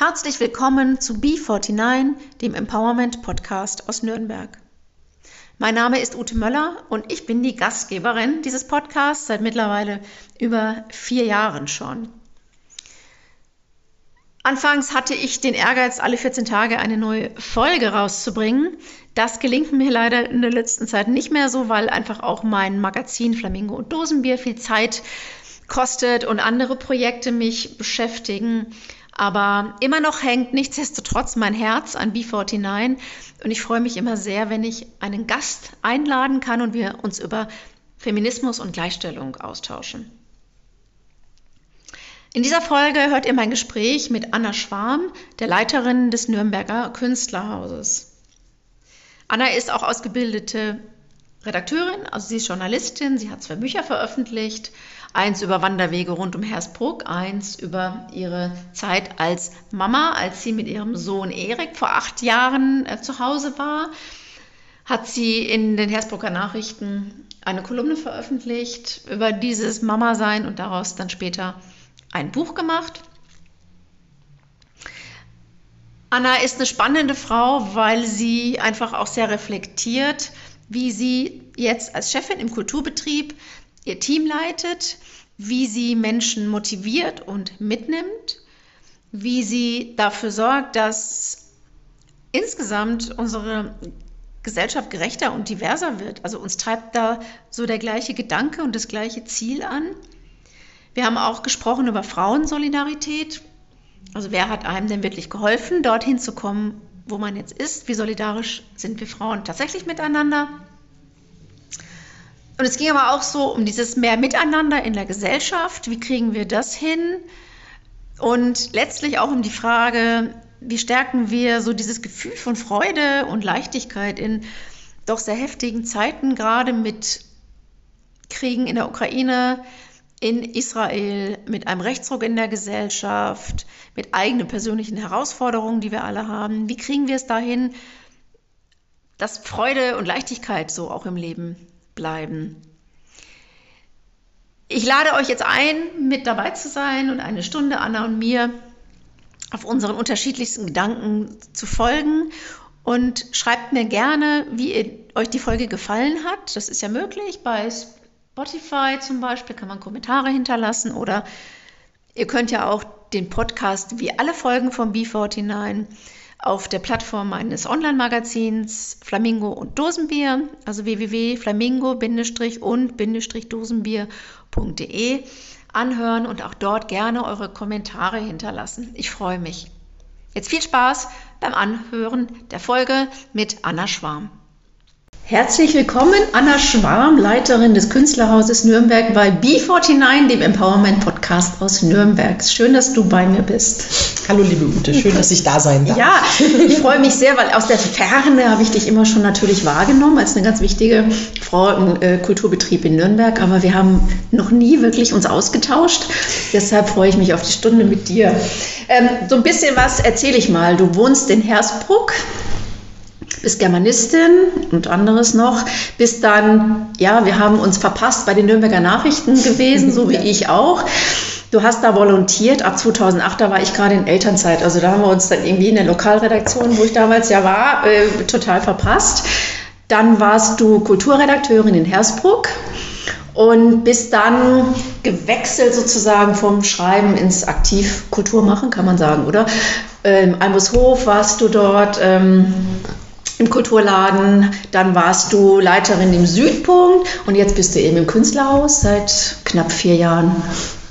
Herzlich willkommen zu B49, dem Empowerment Podcast aus Nürnberg. Mein Name ist Ute Möller und ich bin die Gastgeberin dieses Podcasts seit mittlerweile über vier Jahren schon. Anfangs hatte ich den Ehrgeiz, alle 14 Tage eine neue Folge rauszubringen. Das gelingt mir leider in der letzten Zeit nicht mehr so, weil einfach auch mein Magazin Flamingo und Dosenbier viel Zeit kostet und andere Projekte mich beschäftigen. Aber immer noch hängt nichtsdestotrotz mein Herz an B49 und ich freue mich immer sehr, wenn ich einen Gast einladen kann und wir uns über Feminismus und Gleichstellung austauschen. In dieser Folge hört ihr mein Gespräch mit Anna Schwarm, der Leiterin des Nürnberger Künstlerhauses. Anna ist auch ausgebildete Redakteurin, also sie ist Journalistin, sie hat zwei Bücher veröffentlicht, eins über Wanderwege rund um Hersbruck, eins über ihre Zeit als Mama, als sie mit ihrem Sohn Erik vor acht Jahren äh, zu Hause war, hat sie in den Hersbrucker Nachrichten eine Kolumne veröffentlicht über dieses Mama-Sein und daraus dann später ein Buch gemacht. Anna ist eine spannende Frau, weil sie einfach auch sehr reflektiert, wie sie jetzt als Chefin im Kulturbetrieb ihr Team leitet, wie sie Menschen motiviert und mitnimmt, wie sie dafür sorgt, dass insgesamt unsere Gesellschaft gerechter und diverser wird. Also uns treibt da so der gleiche Gedanke und das gleiche Ziel an. Wir haben auch gesprochen über Frauensolidarität. Also wer hat einem denn wirklich geholfen, dorthin zu kommen, wo man jetzt ist, wie solidarisch sind wir Frauen tatsächlich miteinander. Und es ging aber auch so um dieses mehr Miteinander in der Gesellschaft, wie kriegen wir das hin? Und letztlich auch um die Frage, wie stärken wir so dieses Gefühl von Freude und Leichtigkeit in doch sehr heftigen Zeiten, gerade mit Kriegen in der Ukraine, in Israel, mit einem Rechtsruck in der Gesellschaft, mit eigenen persönlichen Herausforderungen, die wir alle haben. Wie kriegen wir es dahin, dass Freude und Leichtigkeit so auch im Leben bleiben? Ich lade euch jetzt ein, mit dabei zu sein und eine Stunde Anna und mir auf unseren unterschiedlichsten Gedanken zu folgen und schreibt mir gerne, wie euch die Folge gefallen hat. Das ist ja möglich bei Spotify zum Beispiel, kann man Kommentare hinterlassen oder ihr könnt ja auch den Podcast wie alle Folgen vom B49 auf der Plattform meines Online-Magazins Flamingo und Dosenbier, also www.flamingo-und-dosenbier.de anhören und auch dort gerne eure Kommentare hinterlassen. Ich freue mich. Jetzt viel Spaß beim Anhören der Folge mit Anna Schwarm. Herzlich willkommen, Anna Schwarm, Leiterin des Künstlerhauses Nürnberg bei B49, dem Empowerment Podcast aus Nürnberg. Schön, dass du bei mir bist. Hallo, liebe Ute, schön, dass ich da sein darf. Ja, ich freue mich sehr, weil aus der Ferne habe ich dich immer schon natürlich wahrgenommen als eine ganz wichtige Frau im äh, Kulturbetrieb in Nürnberg, aber wir haben noch nie wirklich uns ausgetauscht. Deshalb freue ich mich auf die Stunde mit dir. Ähm, so ein bisschen was erzähle ich mal. Du wohnst in Hersbruck bist Germanistin und anderes noch, bis dann, ja, wir haben uns verpasst bei den Nürnberger Nachrichten gewesen, so wie ja. ich auch. Du hast da volontiert, ab 2008, da war ich gerade in Elternzeit, also da haben wir uns dann irgendwie in der Lokalredaktion, wo ich damals ja war, äh, total verpasst. Dann warst du Kulturredakteurin in Hersbruck und bist dann gewechselt sozusagen vom Schreiben ins Aktiv Kulturmachen, kann man sagen, oder? Ähm, Almushof warst du dort. Ähm, im Kulturladen, dann warst du Leiterin im Südpunkt und jetzt bist du eben im Künstlerhaus seit knapp vier Jahren.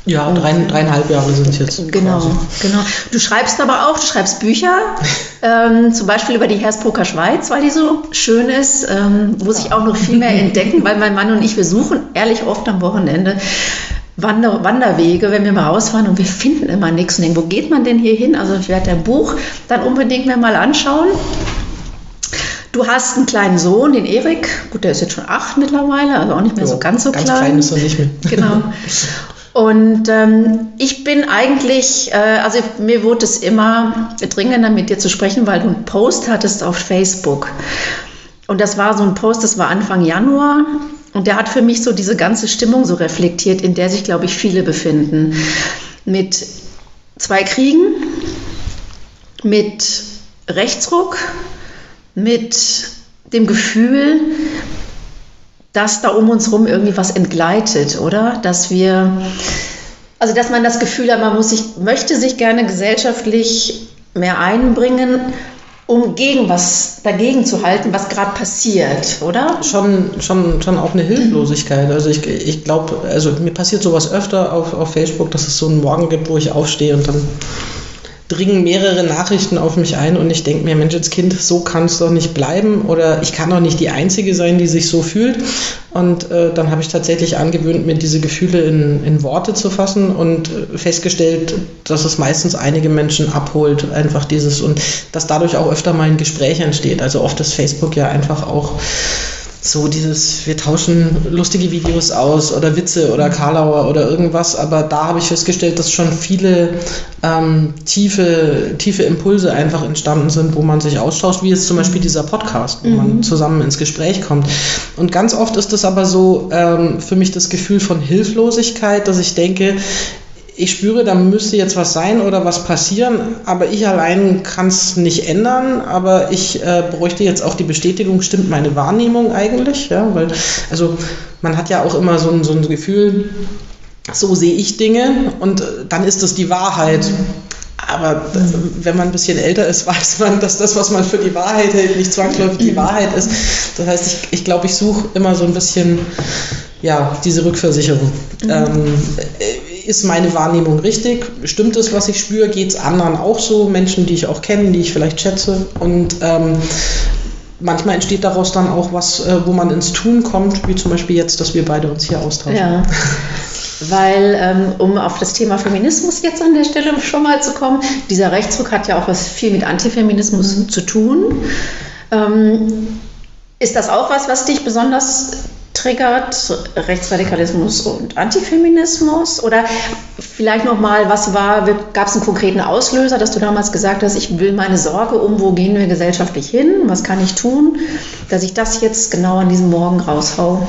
Ja, drei, dreieinhalb Jahre sind es jetzt. Genau, quasi. genau. Du schreibst aber auch, du schreibst Bücher, ähm, zum Beispiel über die Hersbrucker Schweiz, weil die so schön ist, ähm, muss ich auch noch viel mehr entdecken, weil mein Mann und ich, wir suchen ehrlich oft am Wochenende Wander Wanderwege, wenn wir mal rausfahren und wir finden immer nichts und denken, wo geht man denn hier hin? Also ich werde dein Buch dann unbedingt mir mal anschauen. Du hast einen kleinen Sohn, den Erik. Gut, der ist jetzt schon acht mittlerweile, also auch nicht mehr jo, so ganz so ganz klein. klein ist er nicht mehr. Genau. Und ähm, ich bin eigentlich, äh, also mir wurde es immer dringender, mit dir zu sprechen, weil du einen Post hattest auf Facebook. Und das war so ein Post, das war Anfang Januar. Und der hat für mich so diese ganze Stimmung so reflektiert, in der sich, glaube ich, viele befinden. Mit zwei Kriegen, mit Rechtsruck, mit dem Gefühl, dass da um uns herum irgendwie was entgleitet, oder? Dass wir, also dass man das Gefühl hat, man muss sich, möchte sich gerne gesellschaftlich mehr einbringen, um gegen was dagegen zu halten, was gerade passiert, oder? Schon, schon, schon auch eine Hilflosigkeit. Also ich, ich glaube, also mir passiert sowas öfter auf, auf Facebook, dass es so einen Morgen gibt, wo ich aufstehe und dann dringen mehrere Nachrichten auf mich ein und ich denke mir, Mensch, als Kind, so kann es doch nicht bleiben oder ich kann doch nicht die Einzige sein, die sich so fühlt. Und äh, dann habe ich tatsächlich angewöhnt, mir diese Gefühle in, in Worte zu fassen und äh, festgestellt, dass es meistens einige Menschen abholt, einfach dieses und dass dadurch auch öfter mal ein Gespräch entsteht. Also oft ist Facebook ja einfach auch so dieses, wir tauschen lustige Videos aus oder Witze oder Karlauer oder irgendwas, aber da habe ich festgestellt, dass schon viele ähm, tiefe, tiefe Impulse einfach entstanden sind, wo man sich austauscht, wie jetzt zum Beispiel dieser Podcast, wo mhm. man zusammen ins Gespräch kommt. Und ganz oft ist es aber so ähm, für mich das Gefühl von Hilflosigkeit, dass ich denke, ich spüre, da müsste jetzt was sein oder was passieren, aber ich allein kann es nicht ändern, aber ich äh, bräuchte jetzt auch die Bestätigung, stimmt meine Wahrnehmung eigentlich, ja, weil, also man hat ja auch immer so ein, so ein Gefühl, so sehe ich Dinge und äh, dann ist das die Wahrheit. Aber wenn man ein bisschen älter ist, weiß man, dass das, was man für die Wahrheit hält, nicht zwangsläufig die Wahrheit ist. Das heißt, ich, ich glaube, ich suche immer so ein bisschen ja, diese Rückversicherung. Mhm. Ähm, ist meine Wahrnehmung richtig? Stimmt es, was ich spüre? Geht es anderen auch so? Menschen, die ich auch kenne, die ich vielleicht schätze? Und ähm, manchmal entsteht daraus dann auch was, äh, wo man ins Tun kommt, wie zum Beispiel jetzt, dass wir beide uns hier austauschen. Ja. Weil, ähm, um auf das Thema Feminismus jetzt an der Stelle schon mal zu kommen, dieser Rechtsruck hat ja auch was viel mit Antifeminismus mhm. zu tun. Ähm, ist das auch was, was dich besonders triggert, Rechtsradikalismus und Antifeminismus? Oder vielleicht nochmal, was war, gab es einen konkreten Auslöser, dass du damals gesagt hast, ich will meine Sorge um, wo gehen wir gesellschaftlich hin, was kann ich tun, dass ich das jetzt genau an diesem Morgen raushau?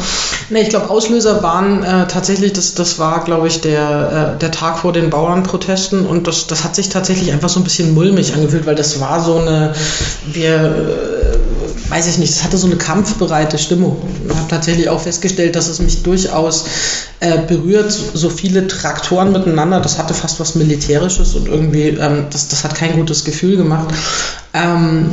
Nee, ich glaube, Auslöser waren äh, tatsächlich, das, das war, glaube ich, der, äh, der Tag vor den Bauernprotesten und das, das hat sich tatsächlich einfach so ein bisschen mulmig angefühlt, weil das war so eine, wir, äh, weiß ich nicht, es hatte so eine kampfbereite Stimmung. Ich habe tatsächlich auch festgestellt, dass es mich durchaus äh, berührt, so viele Traktoren miteinander, das hatte fast was Militärisches und irgendwie, ähm, das, das hat kein gutes Gefühl gemacht. Ähm,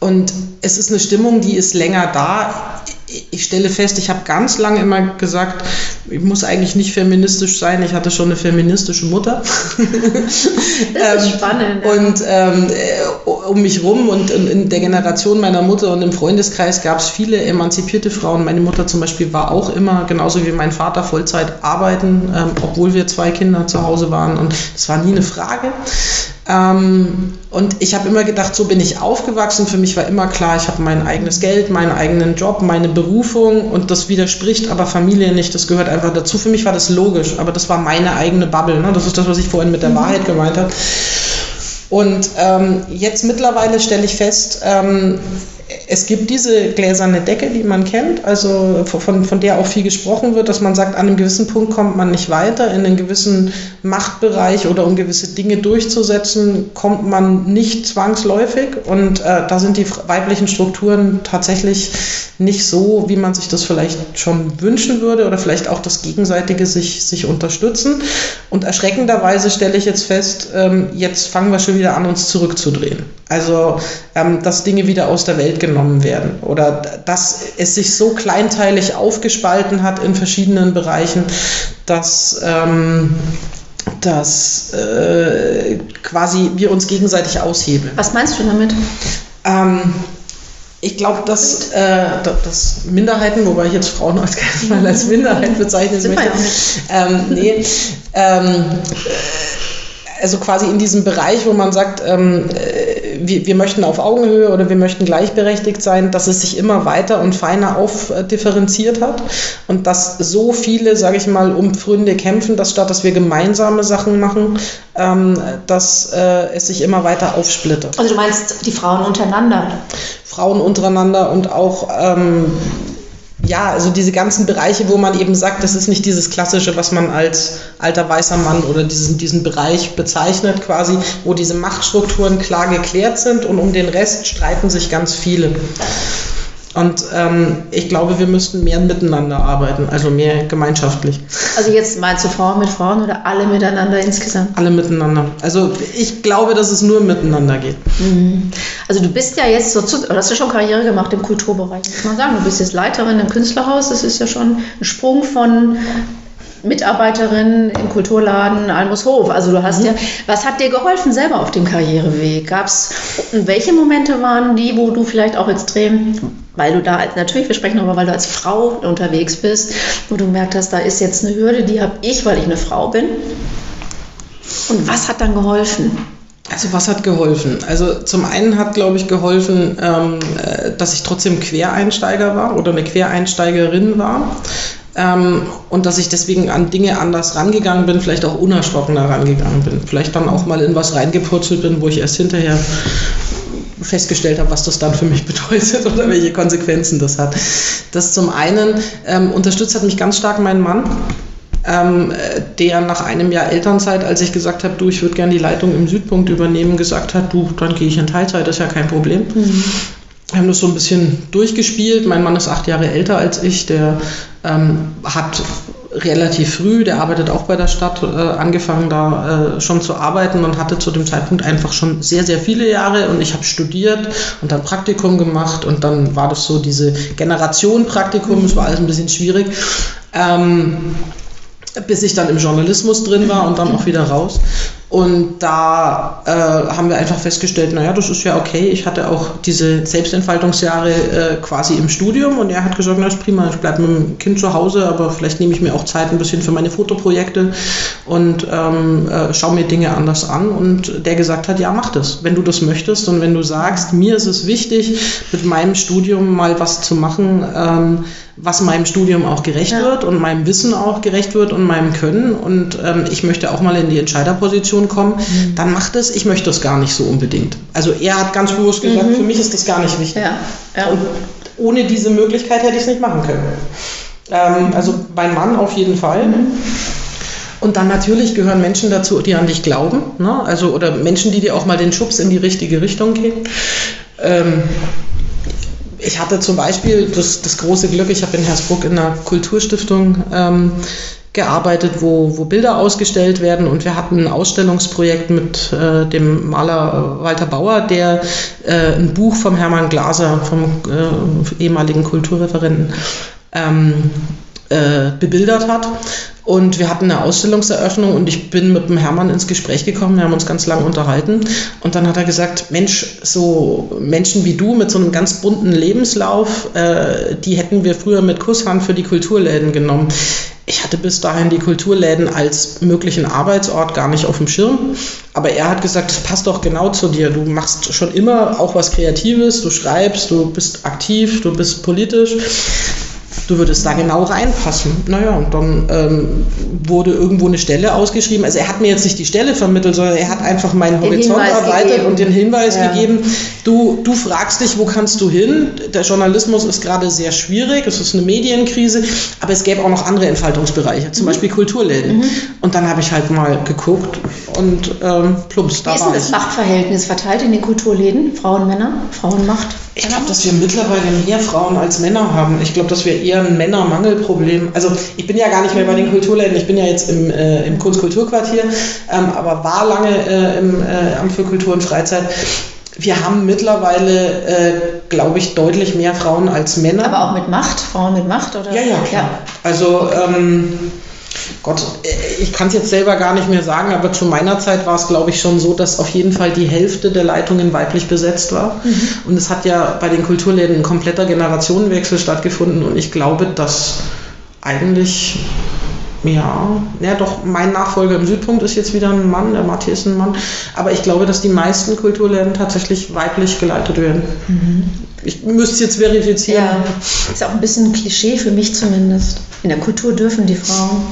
und es ist eine Stimmung, die ist länger da ich stelle fest, ich habe ganz lange immer gesagt, ich muss eigentlich nicht feministisch sein. Ich hatte schon eine feministische Mutter. Das ist ähm, spannend. Und ähm, äh, um mich rum und in der Generation meiner Mutter und im Freundeskreis gab es viele emanzipierte Frauen. Meine Mutter zum Beispiel war auch immer, genauso wie mein Vater, Vollzeit arbeiten, ähm, obwohl wir zwei Kinder zu Hause waren. Und das war nie eine Frage. Ähm, und ich habe immer gedacht, so bin ich aufgewachsen. Für mich war immer klar, ich habe mein eigenes Geld, meinen eigenen Job, meine Berufung und das widerspricht aber Familie nicht. Das gehört einfach dazu. Für mich war das logisch, aber das war meine eigene Bubble. Ne? Das ist das, was ich vorhin mit der mhm. Wahrheit gemeint habe. Und ähm, jetzt mittlerweile stelle ich fest, ähm, es gibt diese gläserne Decke, die man kennt, also von, von der auch viel gesprochen wird, dass man sagt, an einem gewissen Punkt kommt man nicht weiter, in einen gewissen Machtbereich oder um gewisse Dinge durchzusetzen, kommt man nicht zwangsläufig. Und äh, da sind die weiblichen Strukturen tatsächlich nicht so, wie man sich das vielleicht schon wünschen würde oder vielleicht auch das Gegenseitige sich, sich unterstützen. Und erschreckenderweise stelle ich jetzt fest, ähm, jetzt fangen wir schon wieder an, uns zurückzudrehen. Also, ähm, dass Dinge wieder aus der Welt genommen werden oder dass es sich so kleinteilig aufgespalten hat in verschiedenen Bereichen, dass, ähm, dass äh, quasi wir uns gegenseitig aushebeln. Was meinst du damit? Ähm, ich glaube, dass, äh, dass Minderheiten, wobei ich jetzt Frauen als, mal als Minderheit bezeichnen Sind möchte, ähm, nee, ähm, also quasi in diesem Bereich, wo man sagt, ähm, äh, wir, wir möchten auf Augenhöhe oder wir möchten gleichberechtigt sein, dass es sich immer weiter und feiner aufdifferenziert hat und dass so viele, sage ich mal, um Pfründe kämpfen, dass statt dass wir gemeinsame Sachen machen, ähm, dass äh, es sich immer weiter aufsplittert. Also du meinst die Frauen untereinander? Frauen untereinander und auch ähm, ja, also diese ganzen Bereiche, wo man eben sagt, das ist nicht dieses klassische, was man als alter weißer Mann oder diesen, diesen Bereich bezeichnet, quasi, wo diese Machtstrukturen klar geklärt sind und um den Rest streiten sich ganz viele. Und ähm, ich glaube, wir müssten mehr miteinander arbeiten, also mehr gemeinschaftlich. Also jetzt meinst du Frauen mit Frauen oder alle miteinander insgesamt? Alle miteinander. Also ich glaube, dass es nur miteinander geht. Mhm. Also du bist ja jetzt so, zu, hast du schon Karriere gemacht im Kulturbereich, muss man sagen. Du bist jetzt Leiterin im Künstlerhaus. Das ist ja schon ein Sprung von Mitarbeiterin im Kulturladen Almushof. Also du hast mhm. ja, was hat dir geholfen selber auf dem Karriereweg? Gab es, welche Momente waren die, wo du vielleicht auch extrem, weil du da als, natürlich, wir sprechen darüber, weil du als Frau unterwegs bist, wo du gemerkt hast, da ist jetzt eine Hürde, die habe ich, weil ich eine Frau bin. Und was hat dann geholfen? Also was hat geholfen? Also zum einen hat, glaube ich, geholfen, ähm, äh, dass ich trotzdem Quereinsteiger war oder eine Quereinsteigerin war ähm, und dass ich deswegen an Dinge anders rangegangen bin, vielleicht auch unerschrockener rangegangen bin. Vielleicht dann auch mal in was reingepurzelt bin, wo ich erst hinterher festgestellt habe, was das dann für mich bedeutet oder welche Konsequenzen das hat. Das zum einen ähm, unterstützt hat mich ganz stark mein Mann. Ähm, der nach einem Jahr Elternzeit, als ich gesagt habe, du, ich würde gerne die Leitung im Südpunkt übernehmen, gesagt hat, du, dann gehe ich in Teilzeit, das ist ja kein Problem. Mhm. Wir haben das so ein bisschen durchgespielt. Mein Mann ist acht Jahre älter als ich. Der ähm, hat relativ früh, der arbeitet auch bei der Stadt, äh, angefangen da äh, schon zu arbeiten und hatte zu dem Zeitpunkt einfach schon sehr, sehr viele Jahre und ich habe studiert und dann Praktikum gemacht und dann war das so diese Generation Praktikum, es war alles ein bisschen schwierig. Ähm, bis ich dann im Journalismus drin war und dann auch wieder raus. Und da äh, haben wir einfach festgestellt, naja, das ist ja okay. Ich hatte auch diese Selbstentfaltungsjahre äh, quasi im Studium und er hat gesagt, na ist prima, ich bleibe mit dem Kind zu Hause, aber vielleicht nehme ich mir auch Zeit ein bisschen für meine Fotoprojekte und ähm, äh, schaue mir Dinge anders an. Und der gesagt hat, ja, mach das, wenn du das möchtest und wenn du sagst, mir ist es wichtig, mit meinem Studium mal was zu machen, ähm, was meinem Studium auch gerecht ja. wird und meinem Wissen auch gerecht wird und meinem Können und ähm, ich möchte auch mal in die Entscheiderposition kommen, mhm. dann macht es. Ich möchte das gar nicht so unbedingt. Also er hat ganz bewusst gesagt, mhm. für mich ist das gar nicht wichtig. Ja. Ja. Und ohne diese Möglichkeit hätte ich es nicht machen können. Ähm, also mein Mann auf jeden Fall. Mhm. Und dann natürlich gehören Menschen dazu, die an dich glauben, ne? also oder Menschen, die dir auch mal den Schubs in die richtige Richtung geben. Ähm, ich hatte zum Beispiel das, das große Glück, ich habe in Hersbruck in einer Kulturstiftung ähm, gearbeitet, wo, wo Bilder ausgestellt werden und wir hatten ein Ausstellungsprojekt mit äh, dem Maler Walter Bauer, der äh, ein Buch vom Hermann Glaser, vom äh, ehemaligen Kulturreferenten, ähm, äh, bebildert hat. Und wir hatten eine Ausstellungseröffnung und ich bin mit dem Hermann ins Gespräch gekommen. Wir haben uns ganz lang unterhalten. Und dann hat er gesagt, Mensch, so Menschen wie du mit so einem ganz bunten Lebenslauf, äh, die hätten wir früher mit Kusshand für die Kulturläden genommen. Ich hatte bis dahin die Kulturläden als möglichen Arbeitsort gar nicht auf dem Schirm. Aber er hat gesagt, das passt doch genau zu dir. Du machst schon immer auch was Kreatives, du schreibst, du bist aktiv, du bist politisch du würdest da genau reinpassen. Naja, und dann ähm, wurde irgendwo eine Stelle ausgeschrieben. Also er hat mir jetzt nicht die Stelle vermittelt, sondern er hat einfach meinen den Horizont Hinweis erweitert gegeben. und den Hinweis ja. gegeben, du, du fragst dich, wo kannst du hin? Der Journalismus ist gerade sehr schwierig, es ist eine Medienkrise, aber es gäbe auch noch andere Entfaltungsbereiche, zum mhm. Beispiel Kulturläden. Mhm. Und dann habe ich halt mal geguckt und ähm, plumps, da Wie ist denn das Machtverhältnis verteilt in den Kulturläden? Frauen, Männer, Frauenmacht? Ich glaube, dass wir mittlerweile mehr Frauen als Männer haben. Ich glaube, dass wir eher ein Männermangelproblem. Also ich bin ja gar nicht mehr bei den Kulturläden, ich bin ja jetzt im, äh, im Kunstkulturquartier, ähm, aber war lange äh, im äh, Amt für Kultur und Freizeit. Wir haben mittlerweile, äh, glaube ich, deutlich mehr Frauen als Männer. Aber auch mit Macht, Frauen mit Macht, oder? Ja, ja, klar. Ja. Also ähm, Gott, äh, ich kann es jetzt selber gar nicht mehr sagen, aber zu meiner Zeit war es, glaube ich, schon so, dass auf jeden Fall die Hälfte der Leitungen weiblich besetzt war. Mhm. Und es hat ja bei den Kulturläden ein kompletter Generationenwechsel stattgefunden und ich glaube, dass eigentlich ja, ja, doch, mein Nachfolger im Südpunkt ist jetzt wieder ein Mann, der Matthias ist ein Mann. Aber ich glaube, dass die meisten Kulturläden tatsächlich weiblich geleitet werden. Mhm. Ich müsste es jetzt verifizieren. Ja, ist auch ein bisschen ein Klischee für mich zumindest. In der Kultur dürfen die Frauen.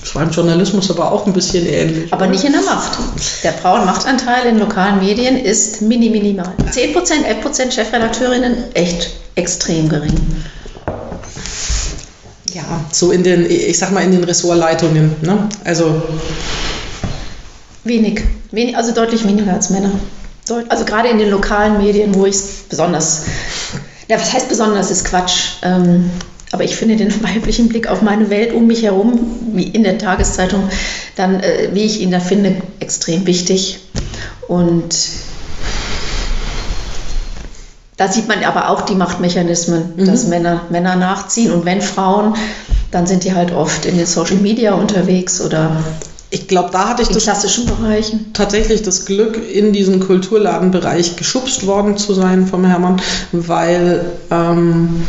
Das war im Journalismus aber auch ein bisschen ähnlich. Aber oder? nicht in der Macht. Der Frauenmachtanteil in lokalen Medien ist mini minimal. 10%, 11% Chefredakteurinnen, echt extrem gering. ja, so in den, ich sag mal, in den Ressortleitungen. Ne? Also wenig. wenig, also deutlich weniger als Männer. Also gerade in den lokalen Medien, wo ich es besonders, ja, was heißt besonders, ist Quatsch. Ähm, aber ich finde den weiblichen Blick auf meine Welt um mich herum, wie in der Tageszeitung, dann, äh, wie ich ihn da finde, extrem wichtig. Und da sieht man aber auch die Machtmechanismen, mhm. dass Männer Männer nachziehen und wenn Frauen, dann sind die halt oft in den Social Media unterwegs oder ich glaube, da hatte ich in das klassischen Bereichen. tatsächlich das Glück, in diesen Kulturladenbereich geschubst worden zu sein vom Hermann, weil ähm,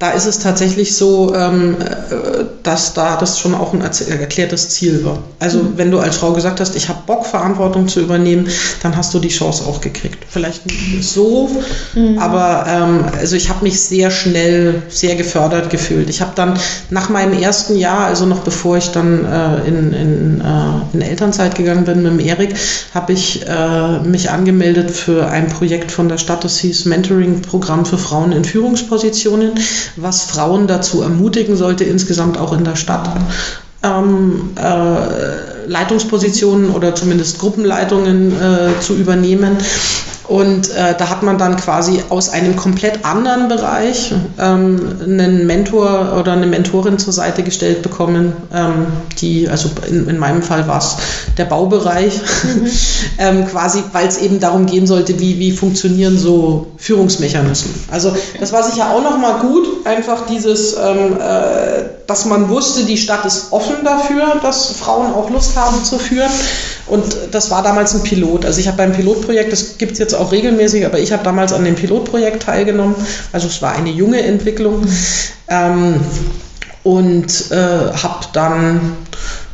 da ist es tatsächlich so, ähm, äh, dass da das schon auch ein erklärtes Ziel war. Also mhm. wenn du als Frau gesagt hast, ich habe Bock, Verantwortung zu übernehmen, dann hast du die Chance auch gekriegt. Vielleicht nicht so, mhm. aber ähm, also ich habe mich sehr schnell, sehr gefördert gefühlt. Ich habe dann nach meinem ersten Jahr, also noch bevor ich dann äh, in, in, äh, in Elternzeit gegangen bin mit dem Erik, habe ich äh, mich angemeldet für ein Projekt von der Stadt, das hieß Mentoring-Programm für Frauen in Führungspositionen was Frauen dazu ermutigen sollte, insgesamt auch in der Stadt ähm, äh, Leitungspositionen oder zumindest Gruppenleitungen äh, zu übernehmen. Und äh, da hat man dann quasi aus einem komplett anderen Bereich ähm, einen Mentor oder eine Mentorin zur Seite gestellt bekommen, ähm, die, also in, in meinem Fall war es der Baubereich, mhm. ähm, quasi, weil es eben darum gehen sollte, wie, wie funktionieren so Führungsmechanismen. Also das war sicher auch nochmal gut, einfach dieses, ähm, äh, dass man wusste, die Stadt ist offen dafür, dass Frauen auch Lust haben zu führen. Und das war damals ein Pilot. Also ich habe beim Pilotprojekt, das gibt es jetzt auch regelmäßig, aber ich habe damals an dem Pilotprojekt teilgenommen. Also es war eine junge Entwicklung. Ähm, und äh, habe dann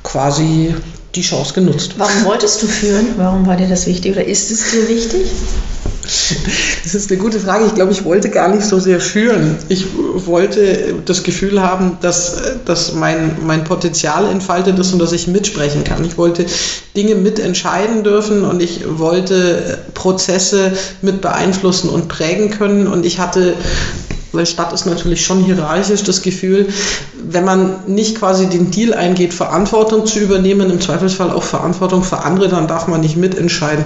quasi die Chance genutzt. Warum wolltest du führen? Warum war dir das wichtig oder ist es dir wichtig? Das ist eine gute Frage. Ich glaube, ich wollte gar nicht so sehr führen. Ich wollte das Gefühl haben, dass, dass mein, mein Potenzial entfaltet ist und dass ich mitsprechen kann. Ich wollte Dinge mitentscheiden dürfen und ich wollte Prozesse mit beeinflussen und prägen können. Und ich hatte weil Stadt ist natürlich schon hierarchisch das Gefühl, wenn man nicht quasi den Deal eingeht, Verantwortung zu übernehmen, im Zweifelsfall auch Verantwortung für andere, dann darf man nicht mitentscheiden.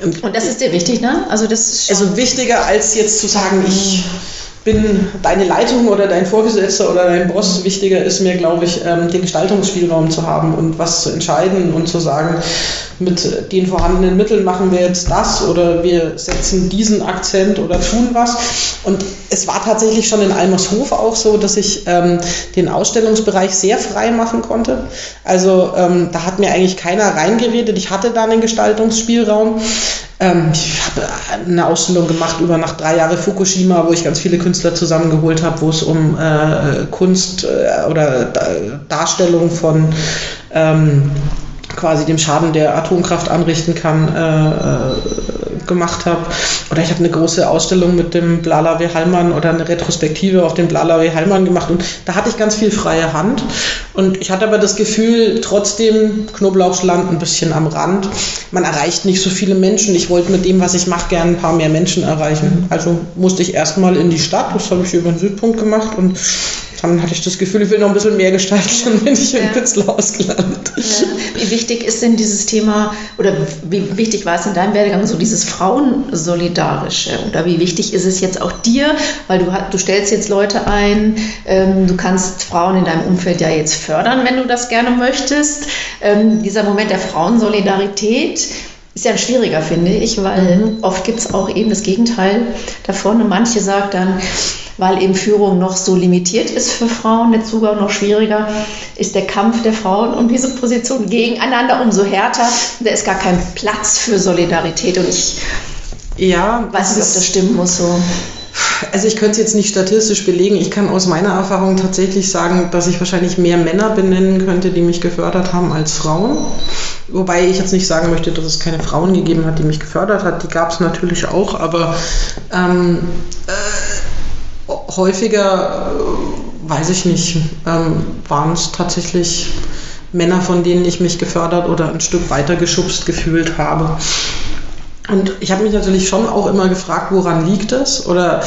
Und das ist dir wichtig, ne? Also das ist also wichtiger als jetzt zu sagen, ich bin deine Leitung oder dein Vorgesetzter oder dein Boss. Wichtiger ist mir, glaube ich, ähm, den Gestaltungsspielraum zu haben und was zu entscheiden und zu sagen, mit den vorhandenen Mitteln machen wir jetzt das oder wir setzen diesen Akzent oder tun was. Und es war tatsächlich schon in Almershof auch so, dass ich ähm, den Ausstellungsbereich sehr frei machen konnte. Also ähm, da hat mir eigentlich keiner reingeredet. Ich hatte da einen Gestaltungsspielraum. Ähm, ich habe eine Ausstellung gemacht über nach drei Jahre Fukushima, wo ich ganz viele Künstler zusammengeholt habe, wo es um äh, Kunst äh, oder Darstellung von ähm, quasi dem Schaden, der Atomkraft anrichten kann, äh, äh gemacht habe. Oder ich habe eine große Ausstellung mit dem Blalawe Hallmann oder eine Retrospektive auf dem Blalawe Hallmann gemacht und da hatte ich ganz viel freie Hand. Und ich hatte aber das Gefühl, trotzdem Knoblauchsland ein bisschen am Rand. Man erreicht nicht so viele Menschen. Ich wollte mit dem, was ich mache, gerne ein paar mehr Menschen erreichen. Also musste ich erstmal in die Stadt, das habe ich über den Südpunkt gemacht und dann hatte ich das Gefühl, ich will noch ein bisschen mehr gestalten, dann bin ich im ja. Künstlerhaus gelandet. Ja. Wie wichtig ist denn dieses Thema, oder wie wichtig war es in deinem Werdegang, so dieses Frauensolidarische? Oder wie wichtig ist es jetzt auch dir, weil du, du stellst jetzt Leute ein, ähm, du kannst Frauen in deinem Umfeld ja jetzt fördern, wenn du das gerne möchtest. Ähm, dieser Moment der Frauensolidarität, ist ja ein schwieriger, finde ich, weil mhm. oft gibt es auch eben das Gegenteil davon. Und manche sagen dann, weil eben Führung noch so limitiert ist für Frauen, der Zugang noch schwieriger, ist der Kampf der Frauen um diese Position gegeneinander umso härter. Da ist gar kein Platz für Solidarität und ich ja, weiß nicht, ob das stimmen muss so. Also ich könnte es jetzt nicht statistisch belegen. Ich kann aus meiner Erfahrung tatsächlich sagen, dass ich wahrscheinlich mehr Männer benennen könnte, die mich gefördert haben als Frauen. Wobei ich jetzt nicht sagen möchte, dass es keine Frauen gegeben hat, die mich gefördert hat. Die gab es natürlich auch, aber ähm, äh, häufiger, äh, weiß ich nicht, ähm, waren es tatsächlich Männer, von denen ich mich gefördert oder ein Stück weiter geschubst gefühlt habe. Und ich habe mich natürlich schon auch immer gefragt, woran liegt das? Oder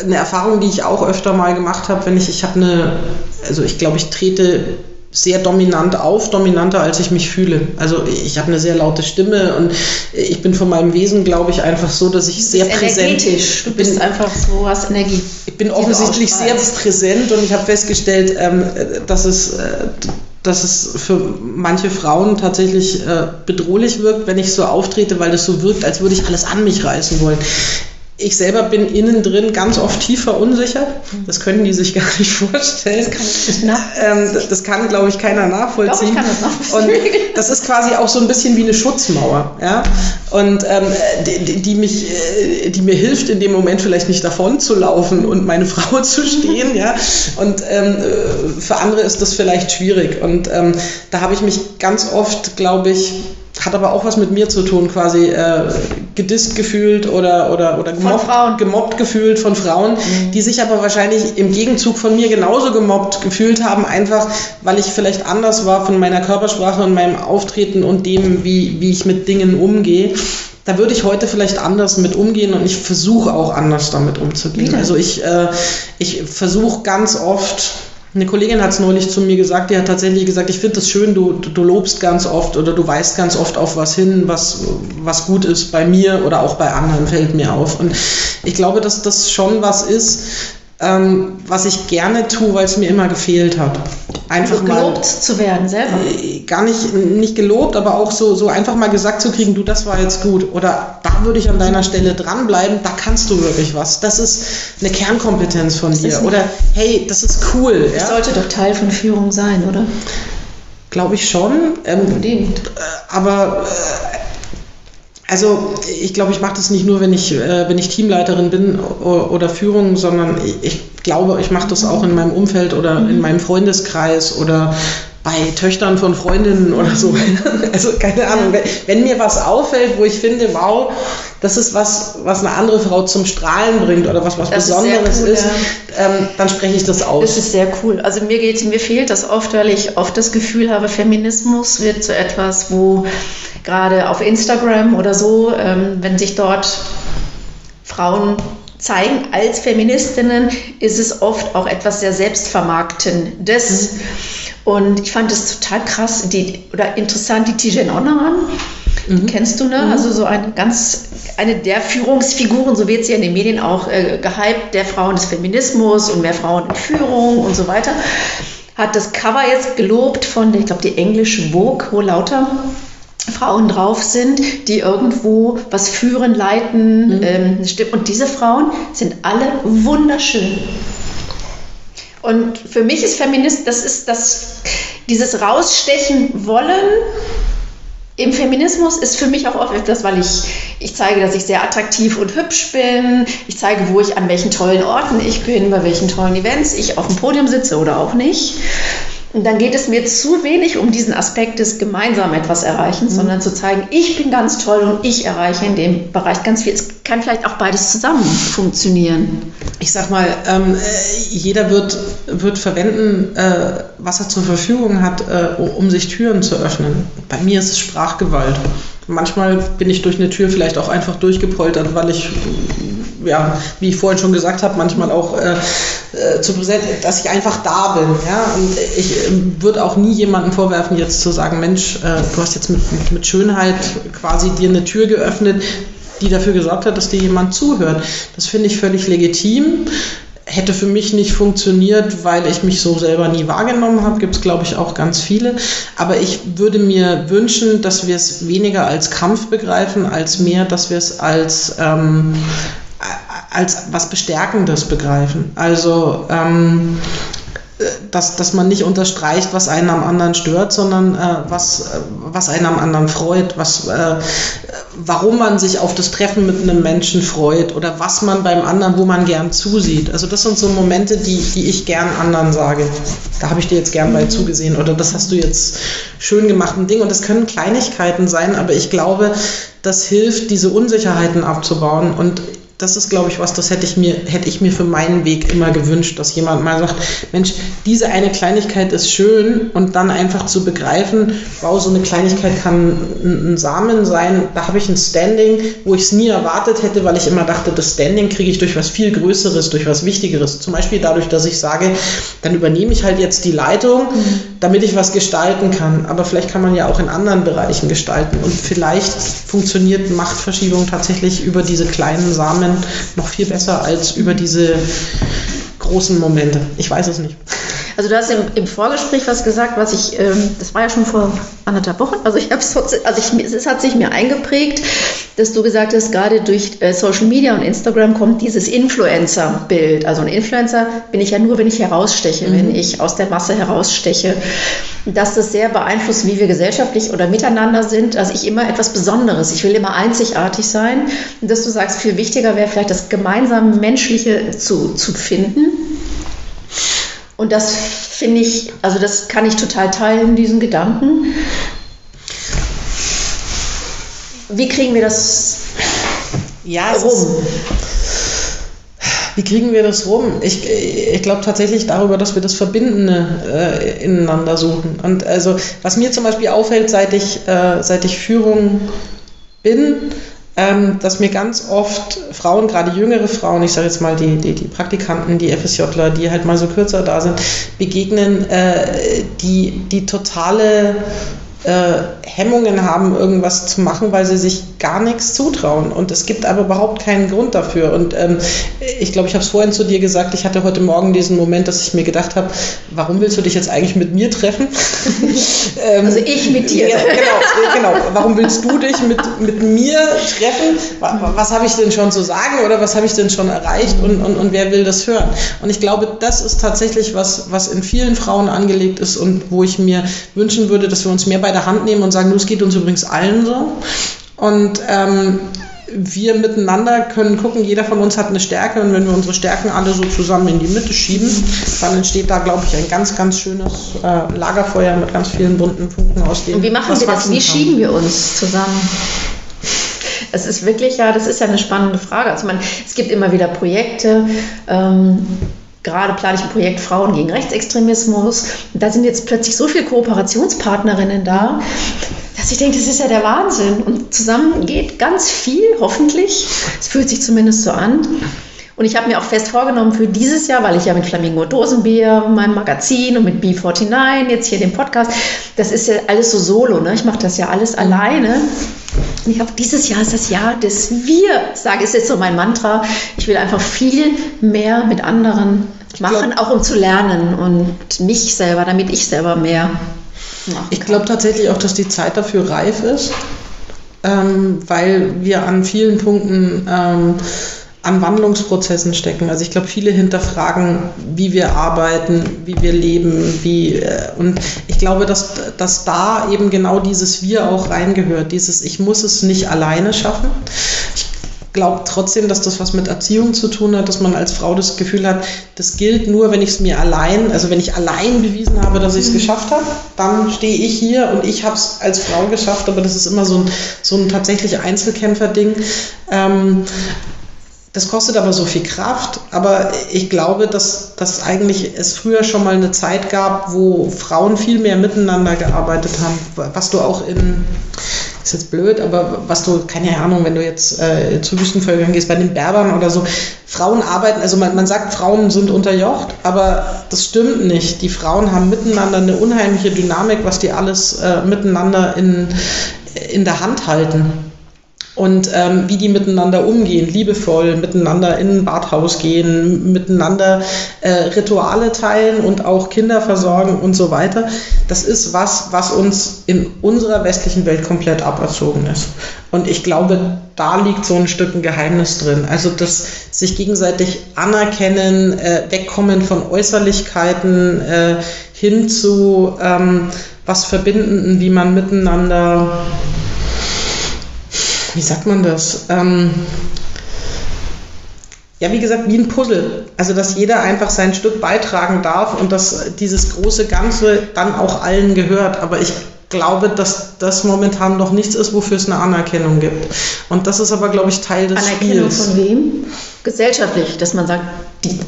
eine Erfahrung, die ich auch öfter mal gemacht habe, wenn ich, ich habe eine, also ich glaube, ich trete sehr dominant auf, dominanter als ich mich fühle. Also ich habe eine sehr laute Stimme und ich bin von meinem Wesen, glaube ich, einfach so, dass ich sehr präsent bin. Du bist einfach so, hast Energie. Ich bin offensichtlich sehr präsent und ich habe festgestellt, ähm, dass es äh, dass es für manche Frauen tatsächlich äh, bedrohlich wirkt, wenn ich so auftrete, weil das so wirkt, als würde ich alles an mich reißen wollen. Ich selber bin innen drin ganz oft tief verunsichert. Das können die sich gar nicht vorstellen. Das kann, ähm, das kann glaube ich, keiner nachvollziehen. Doch, ich kann das nachvollziehen. Und das ist quasi auch so ein bisschen wie eine Schutzmauer. Ja? Und ähm, die, die, mich, äh, die mir hilft, in dem Moment vielleicht nicht davon zu laufen und meine Frau zu stehen. ja? Und ähm, für andere ist das vielleicht schwierig. Und ähm, da habe ich mich ganz oft, glaube ich, hat aber auch was mit mir zu tun, quasi äh, gedisst gefühlt oder, oder, oder gemobbt, gemobbt gefühlt von Frauen, mhm. die sich aber wahrscheinlich im Gegenzug von mir genauso gemobbt gefühlt haben, einfach weil ich vielleicht anders war von meiner Körpersprache und meinem Auftreten und dem, wie, wie ich mit Dingen umgehe. Da würde ich heute vielleicht anders mit umgehen und ich versuche auch anders damit umzugehen. Also ich, äh, ich versuche ganz oft eine Kollegin hat es neulich zu mir gesagt, die hat tatsächlich gesagt, ich finde das schön, du, du lobst ganz oft oder du weißt ganz oft auf was hin, was, was gut ist bei mir oder auch bei anderen, fällt mir auf. Und ich glaube, dass das schon was ist, ähm, was ich gerne tue, weil es mir immer gefehlt hat. Einfach also gelobt mal, zu werden selber. Äh, gar nicht, nicht gelobt, aber auch so, so einfach mal gesagt zu kriegen, du, das war jetzt gut. Oder da würde ich an deiner Stelle dranbleiben, da kannst du wirklich was. Das ist eine Kernkompetenz von das dir. Oder hey, das ist cool. Das ja? sollte doch Teil von Führung sein, oder? Glaube ich schon. Ähm, Unbedingt. Äh, aber äh, also ich glaube, ich mache das nicht nur, wenn ich, äh, wenn ich Teamleiterin bin oder, Führung, sondern ich, ich glaube, ich mache das auch in meinem Umfeld oder in meinem Freundeskreis oder bei Töchtern von Freundinnen oder so. Also keine Ahnung, wenn, wenn, mir was auffällt, wo ich finde, wow, das ist was, was eine andere Frau zum Strahlen bringt oder was was das Besonderes ist, cool, ist ähm, dann spreche ich das aus. Das ist sehr cool. Also mir geht, mir fehlt das oft, weil ich oft das Gefühl habe, Feminismus wird zu etwas, wo gerade auf Instagram oder so, ähm, wenn sich dort Frauen zeigen als Feministinnen, ist es oft auch etwas sehr Selbstvermarktendes. Mhm. Und ich fand es total krass die, oder interessant, die Tijen Onaran. Mhm. Kennst du, ne? Mhm. Also so eine ganz, eine der Führungsfiguren, so wird sie in den Medien auch äh, gehypt, der Frauen des Feminismus und mehr Frauen in Führung und so weiter. Hat das Cover jetzt gelobt von, ich glaube, die englische Vogue, wo lauter Frauen drauf sind, die irgendwo was führen, leiten. Mhm. Ähm, und diese Frauen sind alle wunderschön. Und für mich ist Feminist, das ist das, dieses Rausstechen wollen im Feminismus ist für mich auch oft etwas, weil ich, ich zeige, dass ich sehr attraktiv und hübsch bin. Ich zeige, wo ich an welchen tollen Orten ich bin, bei welchen tollen Events ich auf dem Podium sitze oder auch nicht. Und dann geht es mir zu wenig um diesen Aspekt des gemeinsam etwas Erreichens, mhm. sondern zu zeigen, ich bin ganz toll und ich erreiche in dem Bereich ganz viel. Es kann vielleicht auch beides zusammen funktionieren. Ich sag mal, ähm, jeder wird, wird verwenden, äh, was er zur Verfügung hat, äh, um sich Türen zu öffnen. Bei mir ist es Sprachgewalt. Manchmal bin ich durch eine Tür vielleicht auch einfach durchgepoltert, weil ich ja, wie ich vorhin schon gesagt habe, manchmal auch äh, äh, zu präsent, dass ich einfach da bin. Ja? Und ich äh, würde auch nie jemandem vorwerfen, jetzt zu sagen, Mensch, äh, du hast jetzt mit, mit Schönheit quasi dir eine Tür geöffnet, die dafür gesorgt hat, dass dir jemand zuhört. Das finde ich völlig legitim hätte für mich nicht funktioniert, weil ich mich so selber nie wahrgenommen habe. Gibt es, glaube ich, auch ganz viele. Aber ich würde mir wünschen, dass wir es weniger als Kampf begreifen, als mehr, dass wir es als ähm, als was Bestärkendes begreifen. Also ähm, dass, dass man nicht unterstreicht, was einen am anderen stört, sondern äh, was, äh, was einen am anderen freut, was, äh, warum man sich auf das Treffen mit einem Menschen freut oder was man beim anderen, wo man gern zusieht. Also das sind so Momente, die, die ich gern anderen sage. Da habe ich dir jetzt gern bei zugesehen oder das hast du jetzt schön gemacht, ein Ding. Und das können Kleinigkeiten sein, aber ich glaube, das hilft, diese Unsicherheiten abzubauen. Und das ist, glaube ich, was, das hätte ich mir, hätte ich mir für meinen Weg immer gewünscht, dass jemand mal sagt, Mensch, diese eine Kleinigkeit ist schön und dann einfach zu begreifen, wow, so eine Kleinigkeit kann ein, ein Samen sein, da habe ich ein Standing, wo ich es nie erwartet hätte, weil ich immer dachte, das Standing kriege ich durch was viel Größeres, durch was Wichtigeres. Zum Beispiel dadurch, dass ich sage, dann übernehme ich halt jetzt die Leitung, damit ich was gestalten kann. Aber vielleicht kann man ja auch in anderen Bereichen gestalten und vielleicht funktioniert Machtverschiebung tatsächlich über diese kleinen Samen Lernen noch viel besser als über diese großen Momente. Ich weiß es nicht. Also du hast im, im Vorgespräch was gesagt, was ich, ähm, das war ja schon vor anderthalb Wochen, also ich habe also ich, es hat sich mir eingeprägt, dass du gesagt hast, gerade durch äh, Social Media und Instagram kommt dieses Influencer-Bild. Also ein Influencer bin ich ja nur, wenn ich heraussteche, mhm. wenn ich aus der Masse heraussteche. Dass das sehr beeinflusst, wie wir gesellschaftlich oder miteinander sind. Also ich immer etwas Besonderes. Ich will immer einzigartig sein. Und dass du sagst, viel wichtiger wäre vielleicht das gemeinsame Menschliche zu, zu finden und das finde ich, also das kann ich total teilen, diesen Gedanken. Wie kriegen wir das ja, rum? Wie kriegen wir das rum? Ich, ich glaube tatsächlich darüber, dass wir das Verbindende äh, ineinander suchen. Und also, was mir zum Beispiel auffällt, seit ich, äh, seit ich Führung bin, ähm, dass mir ganz oft Frauen, gerade jüngere Frauen, ich sage jetzt mal die, die, die Praktikanten, die FSJler, die halt mal so kürzer da sind, begegnen, äh, die, die totale äh, Hemmungen haben, irgendwas zu machen, weil sie sich gar nichts zutrauen. Und es gibt aber überhaupt keinen Grund dafür. Und ähm, ich glaube, ich habe es vorhin zu dir gesagt, ich hatte heute Morgen diesen Moment, dass ich mir gedacht habe, warum willst du dich jetzt eigentlich mit mir treffen? ähm, also ich mit dir. Ja, genau, genau. Warum willst du dich mit, mit mir treffen? Was habe ich denn schon zu sagen oder was habe ich denn schon erreicht und, und, und wer will das hören? Und ich glaube, das ist tatsächlich was, was in vielen Frauen angelegt ist und wo ich mir wünschen würde, dass wir uns mehr bei der Hand nehmen und sagen, es geht uns übrigens allen so. Und ähm, wir miteinander können gucken, jeder von uns hat eine Stärke und wenn wir unsere Stärken alle so zusammen in die Mitte schieben, dann entsteht da, glaube ich, ein ganz, ganz schönes äh, Lagerfeuer mit ganz vielen bunten Funken aus dem. Und wie machen wir das? Wie schieben wir uns zusammen? Es ist wirklich ja, das ist ja eine spannende Frage. Also man, es gibt immer wieder Projekte. Ähm, gerade plane ich ein Projekt Frauen gegen Rechtsextremismus. Da sind jetzt plötzlich so viele Kooperationspartnerinnen da, dass ich denke, das ist ja der Wahnsinn. Und zusammen geht ganz viel, hoffentlich. Es fühlt sich zumindest so an. Und ich habe mir auch fest vorgenommen für dieses Jahr, weil ich ja mit Flamingo Dosenbier, meinem Magazin und mit B49, jetzt hier den Podcast, das ist ja alles so solo, ne? ich mache das ja alles alleine. Und ich habe dieses Jahr ist das Jahr des Wir, sage ist jetzt so mein Mantra. Ich will einfach viel mehr mit anderen machen, glaub, auch um zu lernen und mich selber, damit ich selber mehr. Ich glaube tatsächlich auch, dass die Zeit dafür reif ist, ähm, weil wir an vielen Punkten ähm, an Wandlungsprozessen stecken. Also ich glaube, viele hinterfragen, wie wir arbeiten, wie wir leben, wie äh, und ich glaube, dass, dass da eben genau dieses Wir auch reingehört, dieses Ich muss es nicht alleine schaffen. Ich glaube trotzdem, dass das was mit Erziehung zu tun hat, dass man als Frau das Gefühl hat, das gilt nur, wenn ich es mir allein, also wenn ich allein bewiesen habe, dass ich es geschafft habe, dann stehe ich hier und ich habe es als Frau geschafft, aber das ist immer so ein, so ein tatsächlich Einzelkämpfer-Ding. Ähm, das kostet aber so viel Kraft. Aber ich glaube, dass, dass eigentlich es früher schon mal eine Zeit gab, wo Frauen viel mehr miteinander gearbeitet haben. Was du auch in, ist jetzt blöd, aber was du, keine Ahnung, wenn du jetzt äh, zu Wüstenvölkern gehst, bei den Berbern oder so, Frauen arbeiten, also man, man sagt, Frauen sind unterjocht, aber das stimmt nicht. Die Frauen haben miteinander eine unheimliche Dynamik, was die alles äh, miteinander in, in der Hand halten und ähm, wie die miteinander umgehen, liebevoll miteinander in ein Badhaus gehen, miteinander äh, Rituale teilen und auch Kinder versorgen und so weiter. Das ist was, was uns in unserer westlichen Welt komplett aberzogen ist. Und ich glaube, da liegt so ein Stück ein Geheimnis drin. Also das sich gegenseitig anerkennen, äh, wegkommen von Äußerlichkeiten äh, hin zu ähm, was Verbindenden, wie man miteinander wie sagt man das? Ähm, ja, wie gesagt, wie ein Puzzle. Also, dass jeder einfach sein Stück beitragen darf und dass dieses große Ganze dann auch allen gehört. Aber ich glaube, dass das momentan noch nichts ist, wofür es eine Anerkennung gibt. Und das ist aber, glaube ich, Teil des Anerkennung Spiels. von wem? Gesellschaftlich, dass man sagt, die,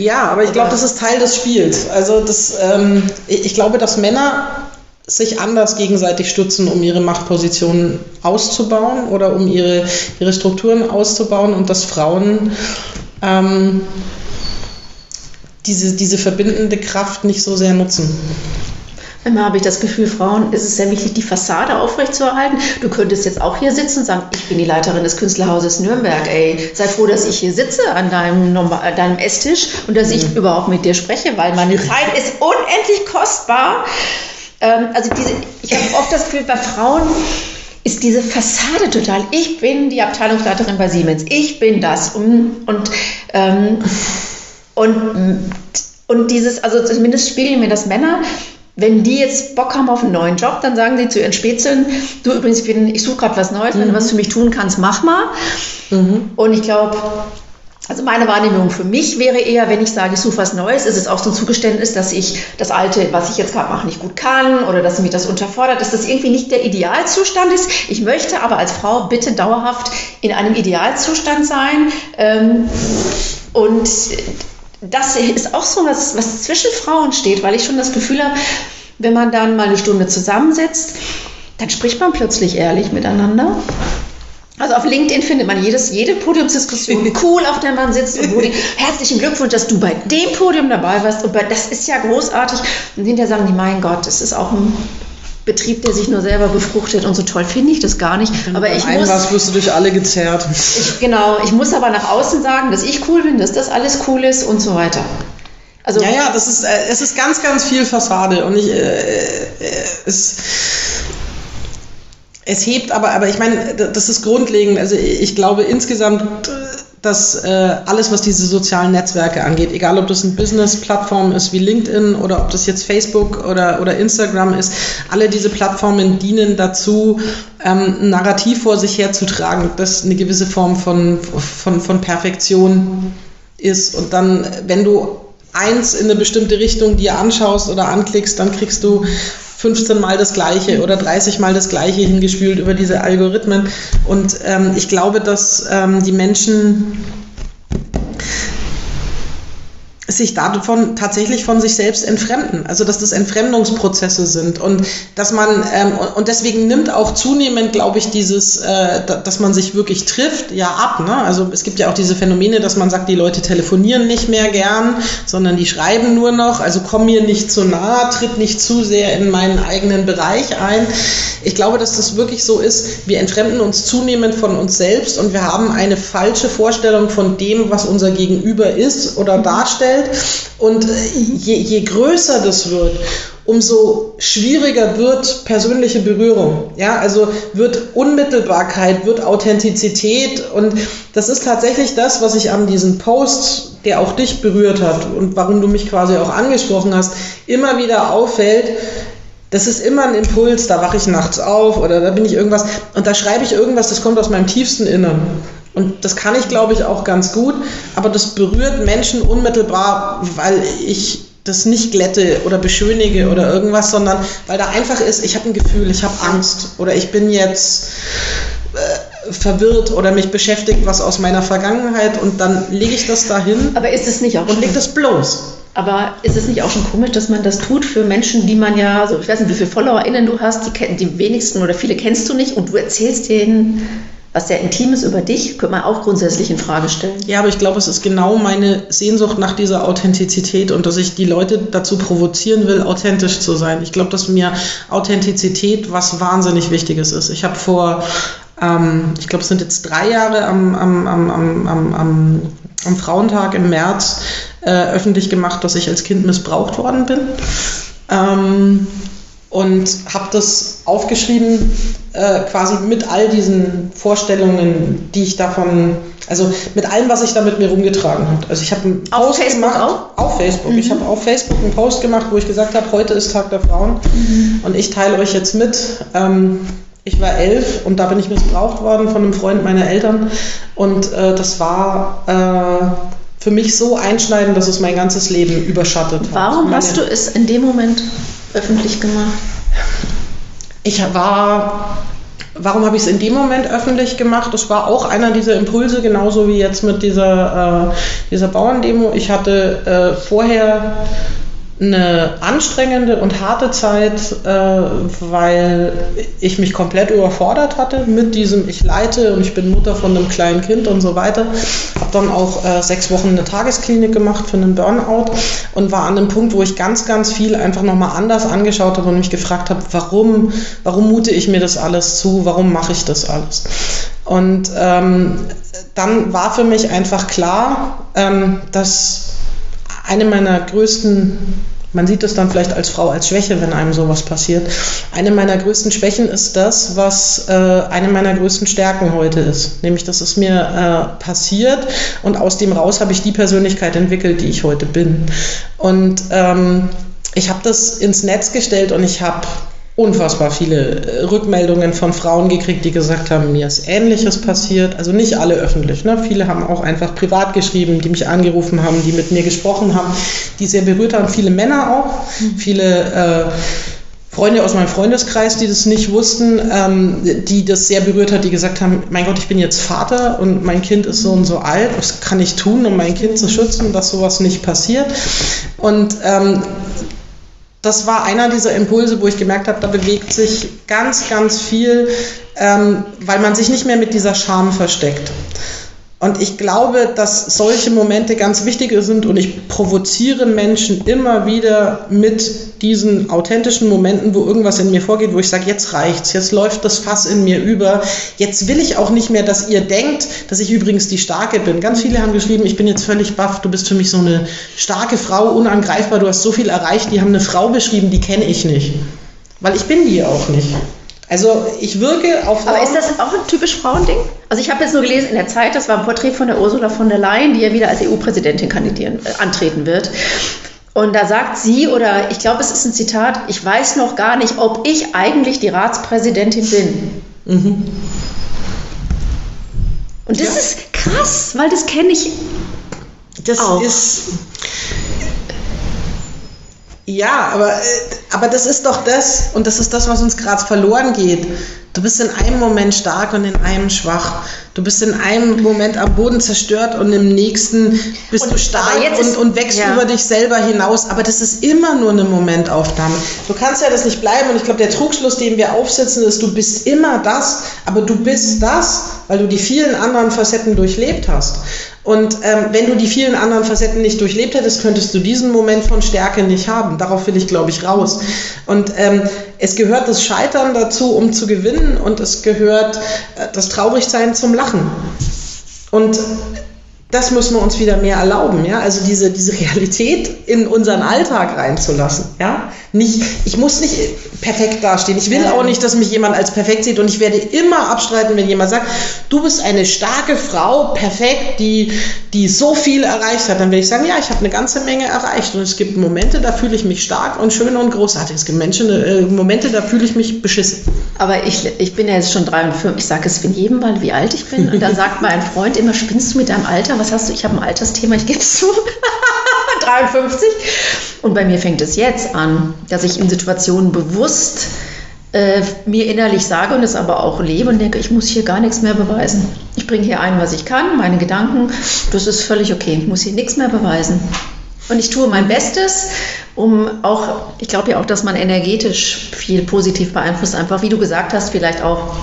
Ja, aber ich glaube, das ist Teil des Spiels. Also das, ähm, ich glaube, dass Männer sich anders gegenseitig stützen, um ihre Machtpositionen auszubauen oder um ihre, ihre Strukturen auszubauen und dass Frauen ähm, diese, diese verbindende Kraft nicht so sehr nutzen. Manchmal habe ich das Gefühl, Frauen ist es sehr wichtig, die Fassade aufrechtzuerhalten. Du könntest jetzt auch hier sitzen und sagen, ich bin die Leiterin des Künstlerhauses Nürnberg. Ey, sei froh, dass ich hier sitze an deinem, an deinem Esstisch und dass ich überhaupt mit dir spreche, weil meine Zeit ist unendlich kostbar. Ähm, also diese, ich habe oft das Gefühl, bei Frauen ist diese Fassade total. Ich bin die Abteilungsleiterin bei Siemens. Ich bin das. Und, und, ähm, und, und dieses, also zumindest spiegeln mir das Männer, wenn die jetzt Bock haben auf einen neuen Job, dann sagen sie zu ihren Spätzeln, du übrigens, ich, bin- ich suche gerade was Neues, wenn du was für mich tun kannst, mach mal. Und ich glaube, also meine Wahrnehmung für mich wäre eher, wenn ich sage, ich suche was Neues, ist es auch so ein Zugeständnis, dass ich das Alte, was ich jetzt gerade mache, nicht gut kann oder dass mich das unterfordert, dass das irgendwie nicht der Idealzustand ist. Ich möchte aber als Frau bitte dauerhaft in einem Idealzustand sein. Ähm, und das ist auch so was, was zwischen Frauen steht, weil ich schon das Gefühl habe, wenn man dann mal eine Stunde zusammensetzt, dann spricht man plötzlich ehrlich miteinander. Also auf LinkedIn findet man jedes, jede Podiumsdiskussion cool, auf der man sitzt und wo die herzlichen Glückwunsch, dass du bei dem Podium dabei warst und bei, das ist ja großartig. Und hinterher sagen die, mein Gott, das ist auch ein Betrieb, der sich nur selber befruchtet und so toll finde ich das gar nicht. Aber ich muss, was wirst du durch alle gezerrt. ich, genau, ich muss aber nach außen sagen, dass ich cool bin, dass das alles cool ist und so weiter. Also Ja, ja, das ist, äh, es ist ganz, ganz viel Fassade und ich, äh, äh, es, es hebt aber, aber ich meine, das ist grundlegend. Also ich glaube insgesamt, dass äh, alles, was diese sozialen Netzwerke angeht, egal ob das eine Business-Plattform ist wie LinkedIn oder ob das jetzt Facebook oder, oder Instagram ist, alle diese Plattformen dienen dazu, ähm, ein Narrativ vor sich herzutragen, das eine gewisse Form von, von, von Perfektion ist. Und dann, wenn du eins in eine bestimmte Richtung dir anschaust oder anklickst, dann kriegst du 15 Mal das Gleiche oder 30 Mal das Gleiche hingespült über diese Algorithmen. Und ähm, ich glaube, dass ähm, die Menschen sich davon tatsächlich von sich selbst entfremden. Also dass das Entfremdungsprozesse sind und dass man ähm, und deswegen nimmt auch zunehmend, glaube ich, dieses, äh, da- dass man sich wirklich trifft, ja ab. Ne? Also es gibt ja auch diese Phänomene, dass man sagt, die Leute telefonieren nicht mehr gern, sondern die schreiben nur noch. Also komm mir nicht zu nah, tritt nicht zu sehr in meinen eigenen Bereich ein. Ich glaube, dass das wirklich so ist. Wir entfremden uns zunehmend von uns selbst und wir haben eine falsche Vorstellung von dem, was unser Gegenüber ist oder darstellt. Und äh, je, je größer das wird, umso schwieriger wird persönliche Berührung. Ja, also wird Unmittelbarkeit, wird Authentizität und das ist tatsächlich das, was ich an diesem Post, der auch dich berührt hat und warum du mich quasi auch angesprochen hast, immer wieder auffällt. Das ist immer ein Impuls, da wache ich nachts auf oder da bin ich irgendwas und da schreibe ich irgendwas, das kommt aus meinem tiefsten Innern. Und das kann ich, glaube ich, auch ganz gut, aber das berührt Menschen unmittelbar, weil ich das nicht glätte oder beschönige oder irgendwas, sondern weil da einfach ist, ich habe ein Gefühl, ich habe Angst oder ich bin jetzt äh, verwirrt oder mich beschäftigt was aus meiner Vergangenheit und dann lege ich das dahin aber ist es nicht auch und lege das bloß. Aber ist es nicht auch schon komisch, dass man das tut für Menschen, die man ja, also ich weiß nicht, wie viele FollowerInnen du hast, die, die wenigsten oder viele kennst du nicht und du erzählst denen was sehr Intimes über dich, könnte man auch grundsätzlich in Frage stellen. Ja, aber ich glaube, es ist genau meine Sehnsucht nach dieser Authentizität und dass ich die Leute dazu provozieren will, authentisch zu sein. Ich glaube, dass mir Authentizität was wahnsinnig Wichtiges ist. Ich habe vor, ähm, ich glaube, es sind jetzt drei Jahre am, am, am, am, am, Frauentag im März äh, öffentlich gemacht, dass ich als Kind missbraucht worden bin. Ähm, und habe das aufgeschrieben, äh, quasi mit all diesen Vorstellungen, die ich davon, also mit allem, was ich da mit mir rumgetragen habe. Also ich habe einen Auf Post Facebook gemacht, auch? auf Facebook. Ich habe auf Facebook einen Post gemacht, wo ich gesagt habe, heute ist Tag der Frauen und ich teile euch jetzt mit. Ähm, ich war elf und da bin ich missbraucht worden von einem Freund meiner Eltern und äh, das war äh, für mich so einschneidend, dass es mein ganzes Leben überschattet hat. Warum hast du es in dem Moment öffentlich gemacht? ich war Warum habe ich es in dem Moment öffentlich gemacht? Das war auch einer dieser Impulse, genauso wie jetzt mit dieser, äh, dieser Bauerndemo. Ich hatte äh, vorher eine anstrengende und harte Zeit, äh, weil ich mich komplett überfordert hatte mit diesem, ich leite und ich bin Mutter von einem kleinen Kind und so weiter. Habe dann auch äh, sechs Wochen eine Tagesklinik gemacht für einen Burnout und war an einem Punkt, wo ich ganz, ganz viel einfach nochmal anders angeschaut habe und mich gefragt habe, warum, warum mute ich mir das alles zu, warum mache ich das alles? Und ähm, dann war für mich einfach klar, ähm, dass eine meiner größten, man sieht es dann vielleicht als Frau als Schwäche, wenn einem sowas passiert, eine meiner größten Schwächen ist das, was äh, eine meiner größten Stärken heute ist. Nämlich, dass es mir äh, passiert und aus dem raus habe ich die Persönlichkeit entwickelt, die ich heute bin. Und ähm, ich habe das ins Netz gestellt und ich habe unfassbar viele äh, Rückmeldungen von Frauen gekriegt, die gesagt haben, mir ist Ähnliches passiert. Also nicht alle öffentlich. Ne? Viele haben auch einfach privat geschrieben, die mich angerufen haben, die mit mir gesprochen haben, die sehr berührt haben. Viele Männer auch, viele äh, Freunde aus meinem Freundeskreis, die das nicht wussten, ähm, die das sehr berührt hat, die gesagt haben, mein Gott, ich bin jetzt Vater und mein Kind ist so und so alt, was kann ich tun, um mein Kind zu schützen, dass sowas nicht passiert? Und ähm, das war einer dieser Impulse, wo ich gemerkt habe, da bewegt sich ganz, ganz viel, ähm, weil man sich nicht mehr mit dieser Scham versteckt. Und ich glaube, dass solche Momente ganz wichtig sind und ich provoziere Menschen immer wieder mit diesen authentischen Momenten, wo irgendwas in mir vorgeht, wo ich sage, jetzt reicht's, jetzt läuft das Fass in mir über. Jetzt will ich auch nicht mehr, dass ihr denkt, dass ich übrigens die Starke bin. Ganz viele haben geschrieben, ich bin jetzt völlig baff, du bist für mich so eine starke Frau, unangreifbar, du hast so viel erreicht. Die haben eine Frau beschrieben, die kenne ich nicht. Weil ich bin die auch nicht. Also ich wirke auf Frauen. Aber ist das auch ein typisch Frauending? Also ich habe jetzt nur gelesen in der Zeit, das war ein Porträt von der Ursula von der Leyen, die ja wieder als EU-Präsidentin kandidieren, äh, antreten wird. Und da sagt sie, oder ich glaube, es ist ein Zitat, ich weiß noch gar nicht, ob ich eigentlich die Ratspräsidentin bin. Mhm. Und das ja. ist krass, weil das kenne ich. Das auch. ist ja, aber, äh, aber das ist doch das, und das ist das, was uns gerade verloren geht. Du bist in einem Moment stark und in einem schwach. Du bist in einem Moment am Boden zerstört und im nächsten bist und, du stark und, und wächst ja. über dich selber hinaus. Aber das ist immer nur eine Momentaufnahme. Du kannst ja das nicht bleiben. Und ich glaube, der Trugschluss, den wir aufsetzen, ist, du bist immer das, aber du bist das, weil du die vielen anderen Facetten durchlebt hast. Und ähm, wenn du die vielen anderen Facetten nicht durchlebt hättest, könntest du diesen Moment von Stärke nicht haben. Darauf will ich, glaube ich, raus. Und ähm, es gehört das Scheitern dazu, um zu gewinnen, und es gehört äh, das Traurigsein zum Lachen. Und das müssen wir uns wieder mehr erlauben, ja, also diese, diese Realität in unseren Alltag reinzulassen, ja. Nicht, ich muss nicht perfekt dastehen. Ich will auch nicht, dass mich jemand als perfekt sieht und ich werde immer abstreiten, wenn jemand sagt, du bist eine starke Frau, perfekt, die, die so viel erreicht hat. Dann will ich sagen, ja, ich habe eine ganze Menge erreicht und es gibt Momente, da fühle ich mich stark und schön und großartig. Es gibt Menschen, äh, Momente, da fühle ich mich beschissen. Aber ich, ich bin ja jetzt schon 53, ich sage es in jedem Mal, wie alt ich bin und dann sagt mein Freund immer, spinnst du mit deinem Alter? Was hast du? Ich habe ein Altersthema, ich gebe es zu. 53. Und bei mir fängt es jetzt an, dass ich in Situationen bewusst äh, mir innerlich sage und es aber auch lebe und denke, ich muss hier gar nichts mehr beweisen. Ich bringe hier ein, was ich kann, meine Gedanken, das ist völlig okay. Ich muss hier nichts mehr beweisen. Und ich tue mein Bestes, um auch, ich glaube ja auch, dass man energetisch viel positiv beeinflusst, einfach wie du gesagt hast, vielleicht auch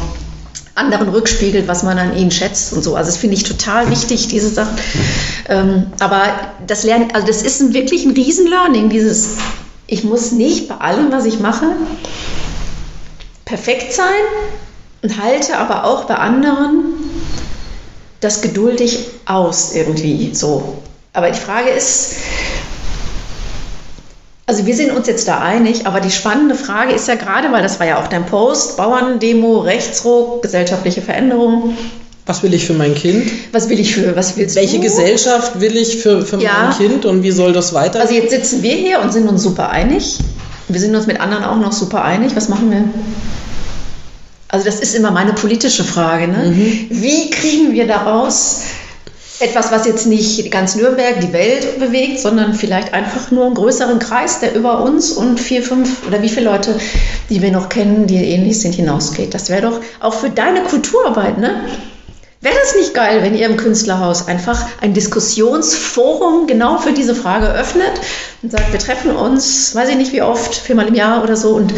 anderen rückspiegelt, was man an ihnen schätzt und so. Also das finde ich total wichtig, diese Sachen. Ähm, aber das Lernen, also das ist ein, wirklich ein Riesen-Learning, dieses, ich muss nicht bei allem, was ich mache, perfekt sein und halte aber auch bei anderen das geduldig aus irgendwie so. Aber die Frage ist, also wir sind uns jetzt da einig, aber die spannende Frage ist ja gerade, weil das war ja auch dein Post, Bauerndemo, Rechtsruck, gesellschaftliche Veränderungen. Was will ich für mein Kind? Was will ich für, was willst Welche du? Gesellschaft will ich für, für ja. mein Kind und wie soll das weiter? Also jetzt sitzen wir hier und sind uns super einig. Wir sind uns mit anderen auch noch super einig. Was machen wir? Also das ist immer meine politische Frage. Ne? Mhm. Wie kriegen wir daraus etwas, was jetzt nicht ganz Nürnberg, die Welt bewegt, sondern vielleicht einfach nur einen größeren Kreis, der über uns und vier, fünf oder wie viele Leute, die wir noch kennen, die ähnlich sind, hinausgeht. Das wäre doch auch für deine Kulturarbeit, ne? Wäre das nicht geil, wenn ihr im Künstlerhaus einfach ein Diskussionsforum genau für diese Frage öffnet und sagt, wir treffen uns, weiß ich nicht wie oft, viermal im Jahr oder so und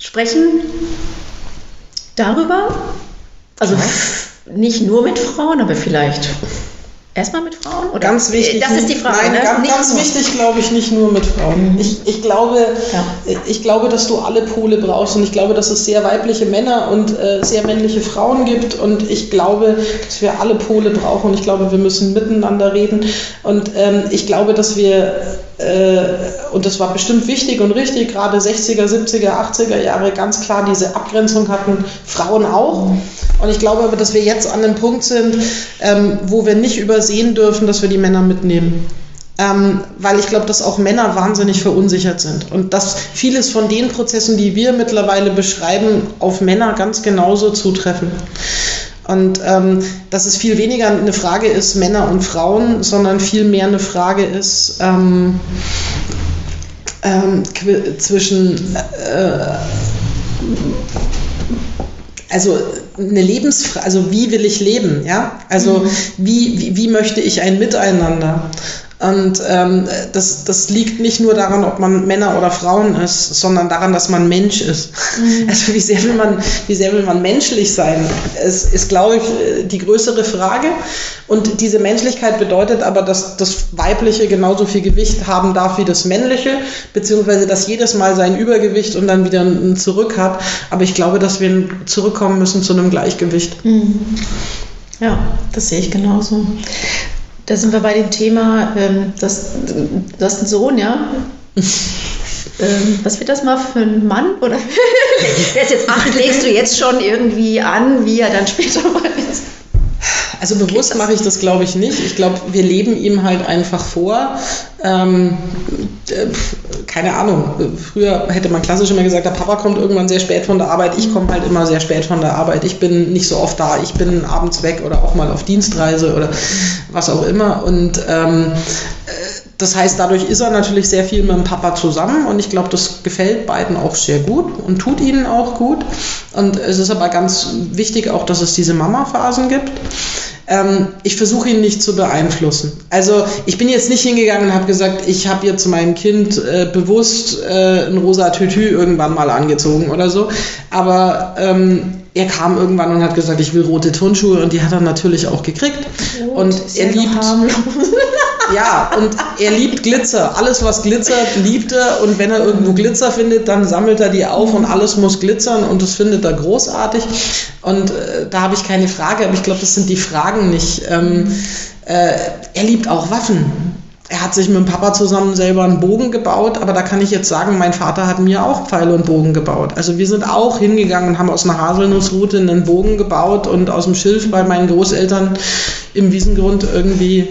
sprechen darüber? Also nicht nur mit Frauen, aber vielleicht Erstmal mit Frauen? Oder? Ganz wichtig. Das ist die Frage. Nein, ne? ganz, ganz wichtig, glaube ich, nicht nur mit Frauen. Mhm. Ich, ich, glaube, ja. ich glaube, dass du alle Pole brauchst und ich glaube, dass es sehr weibliche Männer und äh, sehr männliche Frauen gibt und ich glaube, dass wir alle Pole brauchen und ich glaube, wir müssen miteinander reden und ähm, ich glaube, dass wir äh, und das war bestimmt wichtig und richtig, gerade 60er, 70er, 80er Jahre ganz klar diese Abgrenzung hatten, Frauen auch. Und ich glaube aber, dass wir jetzt an dem Punkt sind, ähm, wo wir nicht übersehen dürfen, dass wir die Männer mitnehmen. Ähm, weil ich glaube, dass auch Männer wahnsinnig verunsichert sind und dass vieles von den Prozessen, die wir mittlerweile beschreiben, auf Männer ganz genauso zutreffen. Und ähm, dass es viel weniger eine Frage ist, Männer und Frauen, sondern viel mehr eine Frage ist ähm, ähm, zwischen äh, also eine Lebensfrage, also wie will ich leben, ja? Also mhm. wie, wie, wie möchte ich ein Miteinander? Und ähm, das, das liegt nicht nur daran, ob man Männer oder Frauen ist, sondern daran, dass man Mensch ist. Mhm. Also wie sehr will man, wie sehr will man menschlich sein? Es ist, glaube ich, die größere Frage. Und diese Menschlichkeit bedeutet aber, dass das Weibliche genauso viel Gewicht haben darf wie das Männliche, beziehungsweise dass jedes Mal sein Übergewicht und dann wieder ein Zurück hat. Aber ich glaube, dass wir zurückkommen müssen zu einem Gleichgewicht. Mhm. Ja, das sehe ich genauso. Da sind wir bei dem Thema, ähm, das, du hast einen Sohn, ja? ähm, was wird das mal für ein Mann? Oder der ist jetzt acht, legst du jetzt schon irgendwie an, wie er dann später mal ist? Also bewusst mache ich das, glaube ich, nicht. Ich glaube, wir leben ihm halt einfach vor. Ähm, äh, keine Ahnung. Früher hätte man klassisch immer gesagt, der Papa kommt irgendwann sehr spät von der Arbeit. Ich komme halt immer sehr spät von der Arbeit. Ich bin nicht so oft da. Ich bin abends weg oder auch mal auf Dienstreise oder was auch immer. Und ähm, das heißt, dadurch ist er natürlich sehr viel mit dem Papa zusammen und ich glaube, das gefällt beiden auch sehr gut und tut ihnen auch gut. Und es ist aber ganz wichtig auch, dass es diese Mama-Phasen gibt. Ähm, ich versuche ihn nicht zu beeinflussen. Also ich bin jetzt nicht hingegangen und habe gesagt, ich habe jetzt meinem Kind äh, bewusst äh, ein rosa Tütü irgendwann mal angezogen oder so. Aber ähm, er kam irgendwann und hat gesagt, ich will rote Turnschuhe und die hat er natürlich auch gekriegt. Rot, und er liebt ja und er liebt Glitzer. Alles was glitzert, liebt er und wenn er irgendwo Glitzer findet, dann sammelt er die auf und alles muss glitzern und das findet er großartig. Und äh, da habe ich keine Frage, aber ich glaube, das sind die Fragen nicht. Ähm, äh, er liebt auch Waffen er hat sich mit dem Papa zusammen selber einen Bogen gebaut, aber da kann ich jetzt sagen, mein Vater hat mir auch Pfeile und Bogen gebaut. Also wir sind auch hingegangen und haben aus einer Haselnussrute einen Bogen gebaut und aus dem Schilf bei meinen Großeltern im Wiesengrund irgendwie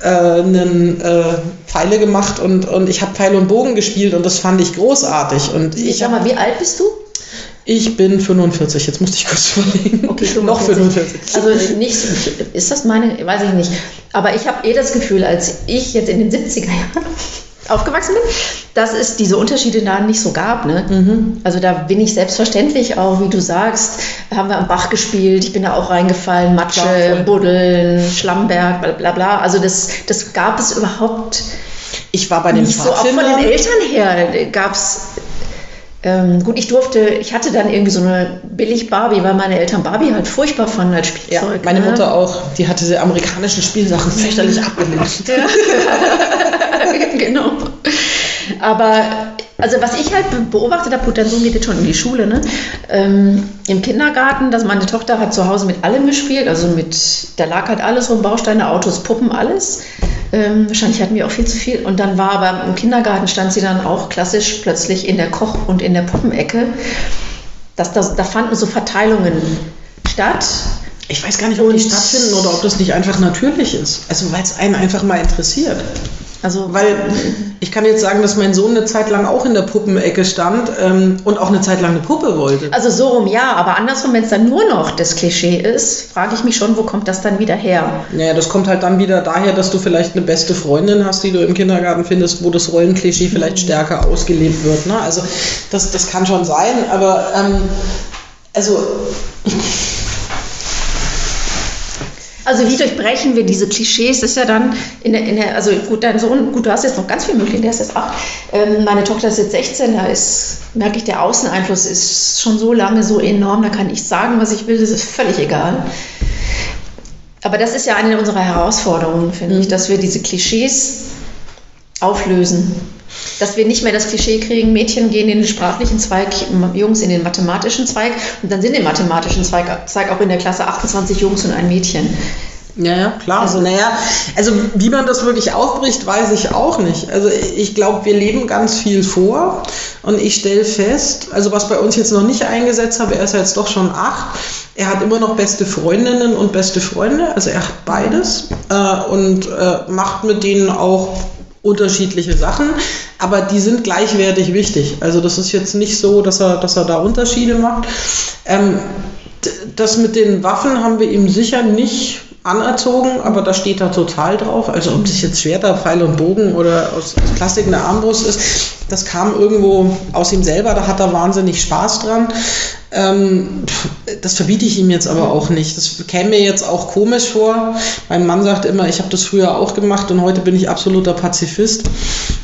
äh, einen äh, Pfeile gemacht und, und ich habe Pfeile und Bogen gespielt und das fand ich großartig. Und ich, ich sag mal, wie alt bist du? Ich bin 45, jetzt musste ich kurz überlegen. Okay, 45. Noch 45. Also nicht, ist das meine, weiß ich nicht. Aber ich habe eh das Gefühl, als ich jetzt in den 70er Jahren aufgewachsen bin, dass es diese Unterschiede da nicht so gab. Ne? Mhm. Also da bin ich selbstverständlich auch, wie du sagst, haben wir am Bach gespielt, ich bin da auch reingefallen, Matsche, Buddeln, Schlammberg, bla bla bla. Also das, das gab es überhaupt ich war bei den nicht so auch von den Eltern her gab es ähm, gut, ich durfte, ich hatte dann irgendwie so eine billig Barbie, weil meine Eltern Barbie halt furchtbar fanden als Spielzeug. Ja, meine ne? Mutter auch, die hatte diese amerikanischen Spielsachen fürchterlich abgelehnt. Ja. genau. Aber also was ich halt beobachtet habe, gut, dein Sohn geht jetzt schon in die Schule, ne? Ähm, Im Kindergarten, dass meine Tochter hat zu Hause mit allem gespielt, also mit, da lag halt alles rum, Bausteine, Autos, Puppen, alles. Ähm, wahrscheinlich hatten wir auch viel zu viel. Und dann war aber im Kindergarten stand sie dann auch klassisch plötzlich in der Koch- und in der Puppenecke. Das, das, da fanden so Verteilungen statt. Ich weiß gar nicht, ob die stattfinden oder ob das nicht einfach natürlich ist. Also weil es einen einfach mal interessiert. Also, weil ich kann jetzt sagen, dass mein Sohn eine Zeit lang auch in der Puppenecke stand ähm, und auch eine Zeit lang eine Puppe wollte. Also so rum ja, aber andersrum, wenn es dann nur noch das Klischee ist, frage ich mich schon, wo kommt das dann wieder her? Naja, das kommt halt dann wieder daher, dass du vielleicht eine beste Freundin hast, die du im Kindergarten findest, wo das Rollenklischee vielleicht mhm. stärker ausgelebt wird. Ne? Also das, das kann schon sein, aber ähm, also also wie durchbrechen wir diese Klischees? Das ist ja dann in der, in der, also gut, dein Sohn, gut, du hast jetzt noch ganz viel Möglichkeiten, der ist jetzt acht. Ähm, meine Tochter ist jetzt 16, da ist, merke ich, der Außeneinfluss ist schon so lange so enorm, da kann ich sagen, was ich will, das ist völlig egal. Aber das ist ja eine unserer Herausforderungen, finde mhm. ich, dass wir diese Klischees auflösen. Dass wir nicht mehr das Klischee kriegen, Mädchen gehen in den sprachlichen Zweig, Jungs in den mathematischen Zweig und dann sind im mathematischen Zweig, Zweig auch in der Klasse 28 Jungs und ein Mädchen. Ja, ja, klar. Also, naja, also wie man das wirklich aufbricht, weiß ich auch nicht. Also ich glaube, wir leben ganz viel vor und ich stelle fest, also was bei uns jetzt noch nicht eingesetzt habe, er ist jetzt doch schon acht, er hat immer noch beste Freundinnen und beste Freunde, also er hat beides äh, und äh, macht mit denen auch unterschiedliche Sachen, aber die sind gleichwertig wichtig. Also das ist jetzt nicht so, dass er, dass er da Unterschiede macht. Ähm, das mit den Waffen haben wir ihm sicher nicht anerzogen, aber da steht er total drauf. Also ob das jetzt Schwerter, Pfeil und Bogen oder aus, aus Plastik eine Armbrust ist, das kam irgendwo aus ihm selber, da hat er wahnsinnig Spaß dran. Ähm, das verbiete ich ihm jetzt aber auch nicht. Das käme mir jetzt auch komisch vor. Mein Mann sagt immer, ich habe das früher auch gemacht und heute bin ich absoluter Pazifist.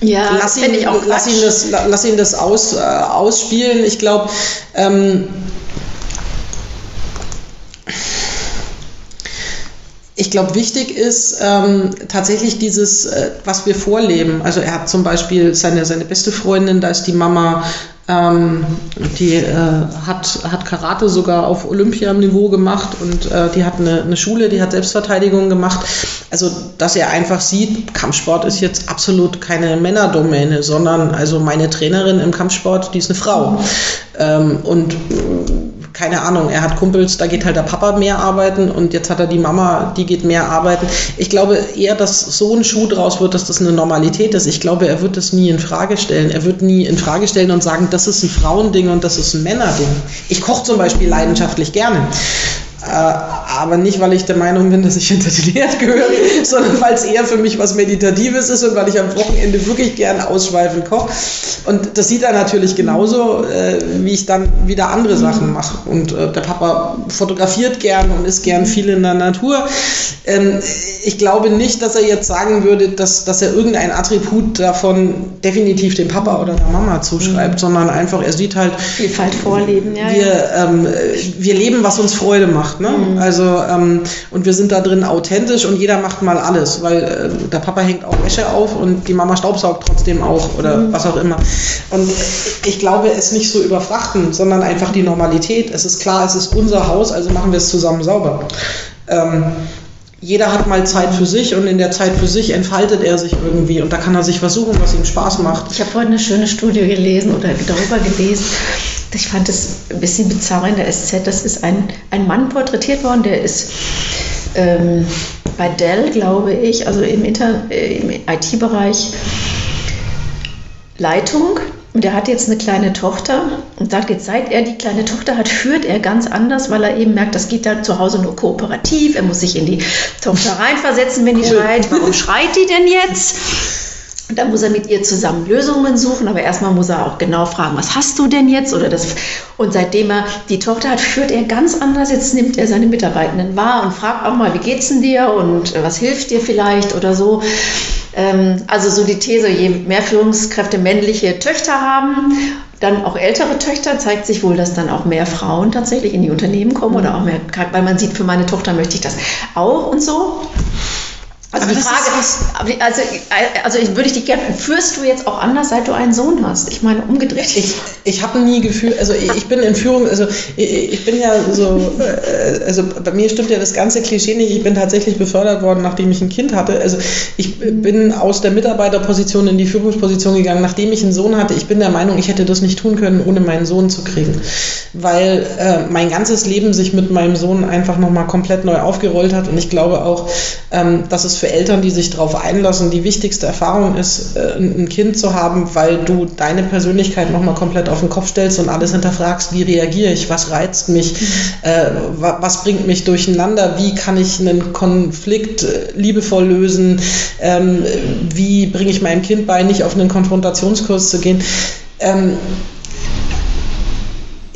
Ja, lass ihn, ich auch lass ihn das, lass ihn das aus, äh, ausspielen. Ich glaube, ähm, ich glaube, wichtig ist ähm, tatsächlich dieses, äh, was wir vorleben. Also er hat zum Beispiel seine, seine beste Freundin, da ist die Mama, ähm, die äh, hat, hat Karate sogar auf Olympianiveau gemacht und äh, die hat eine, eine Schule, die hat Selbstverteidigung gemacht. Also, dass er einfach sieht, Kampfsport ist jetzt absolut keine Männerdomäne, sondern also meine Trainerin im Kampfsport, die ist eine Frau. Ähm, und keine Ahnung, er hat Kumpels, da geht halt der Papa mehr arbeiten und jetzt hat er die Mama, die geht mehr arbeiten. Ich glaube eher, dass so ein Schuh draus wird, dass das eine Normalität ist. Ich glaube, er wird das nie in Frage stellen. Er wird nie in Frage stellen und sagen, das ist ein Frauending und das ist ein Männerding. Ich koche zum Beispiel leidenschaftlich gerne. Äh, aber nicht, weil ich der Meinung bin, dass ich hinter die Lehre gehöre, sondern weil es eher für mich was Meditatives ist und weil ich am Wochenende wirklich gern ausschweifend koche. Und das sieht er natürlich genauso, äh, wie ich dann wieder andere Sachen mache. Und äh, der Papa fotografiert gern und ist gern viel in der Natur. Ähm, ich glaube nicht, dass er jetzt sagen würde, dass, dass er irgendein Attribut davon definitiv dem Papa oder der Mama zuschreibt, mhm. sondern einfach, er sieht halt. Vielfalt vorleben, ja. Wir. Ähm, wir leben, was uns Freude macht macht. Ne? Mhm. Also, ähm, und wir sind da drin authentisch und jeder macht mal alles, weil äh, der Papa hängt auch Wäsche auf und die Mama staubsaugt trotzdem auch oder mhm. was auch immer. Und ich glaube, es nicht so überfrachten, sondern einfach die Normalität. Es ist klar, es ist unser Haus, also machen wir es zusammen sauber. Ähm, jeder hat mal Zeit für sich und in der Zeit für sich entfaltet er sich irgendwie und da kann er sich versuchen, was ihm Spaß macht. Ich habe vorhin eine schöne Studie gelesen oder darüber gelesen, ich fand es ein bisschen bizarr in der SZ. Das ist ein, ein Mann porträtiert worden, der ist ähm, bei Dell, glaube ich, also im, äh, im IT-Bereich Leitung. Und er hat jetzt eine kleine Tochter und sagt jetzt, seit er die kleine Tochter hat, führt er ganz anders, weil er eben merkt, das geht da zu Hause nur kooperativ. Er muss sich in die Tochter reinversetzen, wenn die cool. schreit. Warum schreit die denn jetzt? Und dann muss er mit ihr zusammen Lösungen suchen, aber erstmal muss er auch genau fragen, was hast du denn jetzt? Oder das, und seitdem er die Tochter hat, führt er ganz anders. Jetzt nimmt er seine Mitarbeitenden wahr und fragt auch mal, wie geht's denn dir und äh, was hilft dir vielleicht oder so. Ähm, also so die These, je mehr Führungskräfte männliche Töchter haben, dann auch ältere Töchter, zeigt sich wohl, dass dann auch mehr Frauen tatsächlich in die Unternehmen kommen oder auch mehr, weil man sieht, für meine Tochter möchte ich das auch und so. Also die Frage ist, also, also ich würde ich dich gerne, führst du jetzt auch anders, seit du einen Sohn hast? Ich meine, umgedreht. Ich, ich habe nie gefühlt, also ich, ich, bin in Führung, also ich, ich, bin ja so, äh, also bei mir stimmt ja das ganze Klischee nicht, ich bin tatsächlich befördert worden, nachdem ich ein Kind hatte. Also ich bin aus der Mitarbeiterposition in die Führungsposition gegangen, nachdem ich einen Sohn hatte. Ich bin der Meinung, ich hätte das nicht tun können, ohne meinen Sohn zu kriegen. Weil äh, mein ganzes Leben sich mit meinem Sohn einfach nochmal komplett neu aufgerollt hat und ich glaube auch, ähm, dass es für für Eltern, die sich darauf einlassen, die wichtigste Erfahrung ist, äh, ein Kind zu haben, weil du deine Persönlichkeit nochmal komplett auf den Kopf stellst und alles hinterfragst, wie reagiere ich, was reizt mich, äh, was bringt mich durcheinander, wie kann ich einen Konflikt äh, liebevoll lösen, ähm, wie bringe ich meinem Kind bei, nicht auf einen Konfrontationskurs zu gehen. Ähm,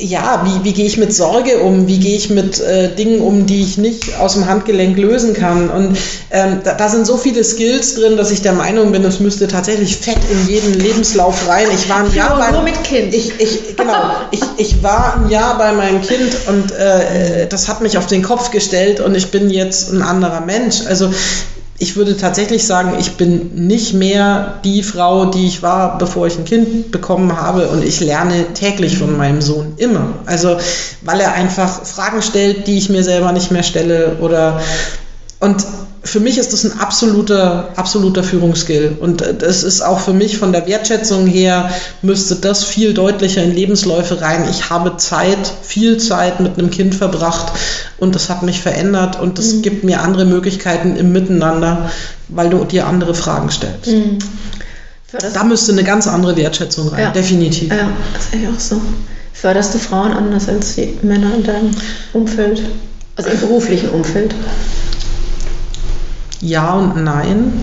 ja, wie, wie gehe ich mit Sorge um? Wie gehe ich mit äh, Dingen um, die ich nicht aus dem Handgelenk lösen kann? Und ähm, da, da, sind so viele Skills drin, dass ich der Meinung bin, es müsste tatsächlich fett in jeden Lebenslauf rein. Ich war ein Jahr bei, nur mit Kind. Ich, ich, genau, ich, ich war ein Jahr bei meinem Kind und äh, das hat mich auf den Kopf gestellt und ich bin jetzt ein anderer Mensch. Also ich würde tatsächlich sagen, ich bin nicht mehr die Frau, die ich war, bevor ich ein Kind bekommen habe. Und ich lerne täglich von meinem Sohn immer. Also, weil er einfach Fragen stellt, die ich mir selber nicht mehr stelle oder und für mich ist das ein absoluter, absoluter Führungsskill. Und das ist auch für mich von der Wertschätzung her, müsste das viel deutlicher in Lebensläufe rein. Ich habe Zeit, viel Zeit mit einem Kind verbracht und das hat mich verändert und das mhm. gibt mir andere Möglichkeiten im Miteinander, weil du dir andere Fragen stellst. Mhm. Da müsste eine ganz andere Wertschätzung rein, ja. definitiv. Ja, das sehe ich auch so. Förderst du Frauen anders als die Männer in deinem Umfeld? Also im beruflichen Umfeld? Ja und nein.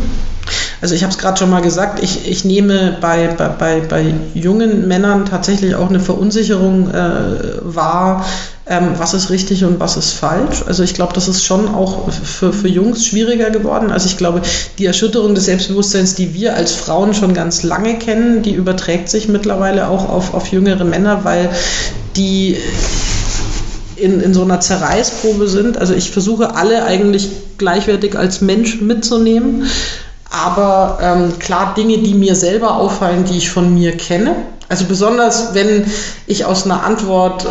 Also ich habe es gerade schon mal gesagt, ich, ich nehme bei, bei, bei jungen Männern tatsächlich auch eine Verunsicherung äh, wahr, ähm, was ist richtig und was ist falsch. Also ich glaube, das ist schon auch für, für Jungs schwieriger geworden. Also ich glaube, die Erschütterung des Selbstbewusstseins, die wir als Frauen schon ganz lange kennen, die überträgt sich mittlerweile auch auf, auf jüngere Männer, weil die in, in so einer Zerreißprobe sind. Also ich versuche alle eigentlich gleichwertig als Mensch mitzunehmen. Aber ähm, klar, Dinge, die mir selber auffallen, die ich von mir kenne. Also besonders, wenn ich aus einer Antwort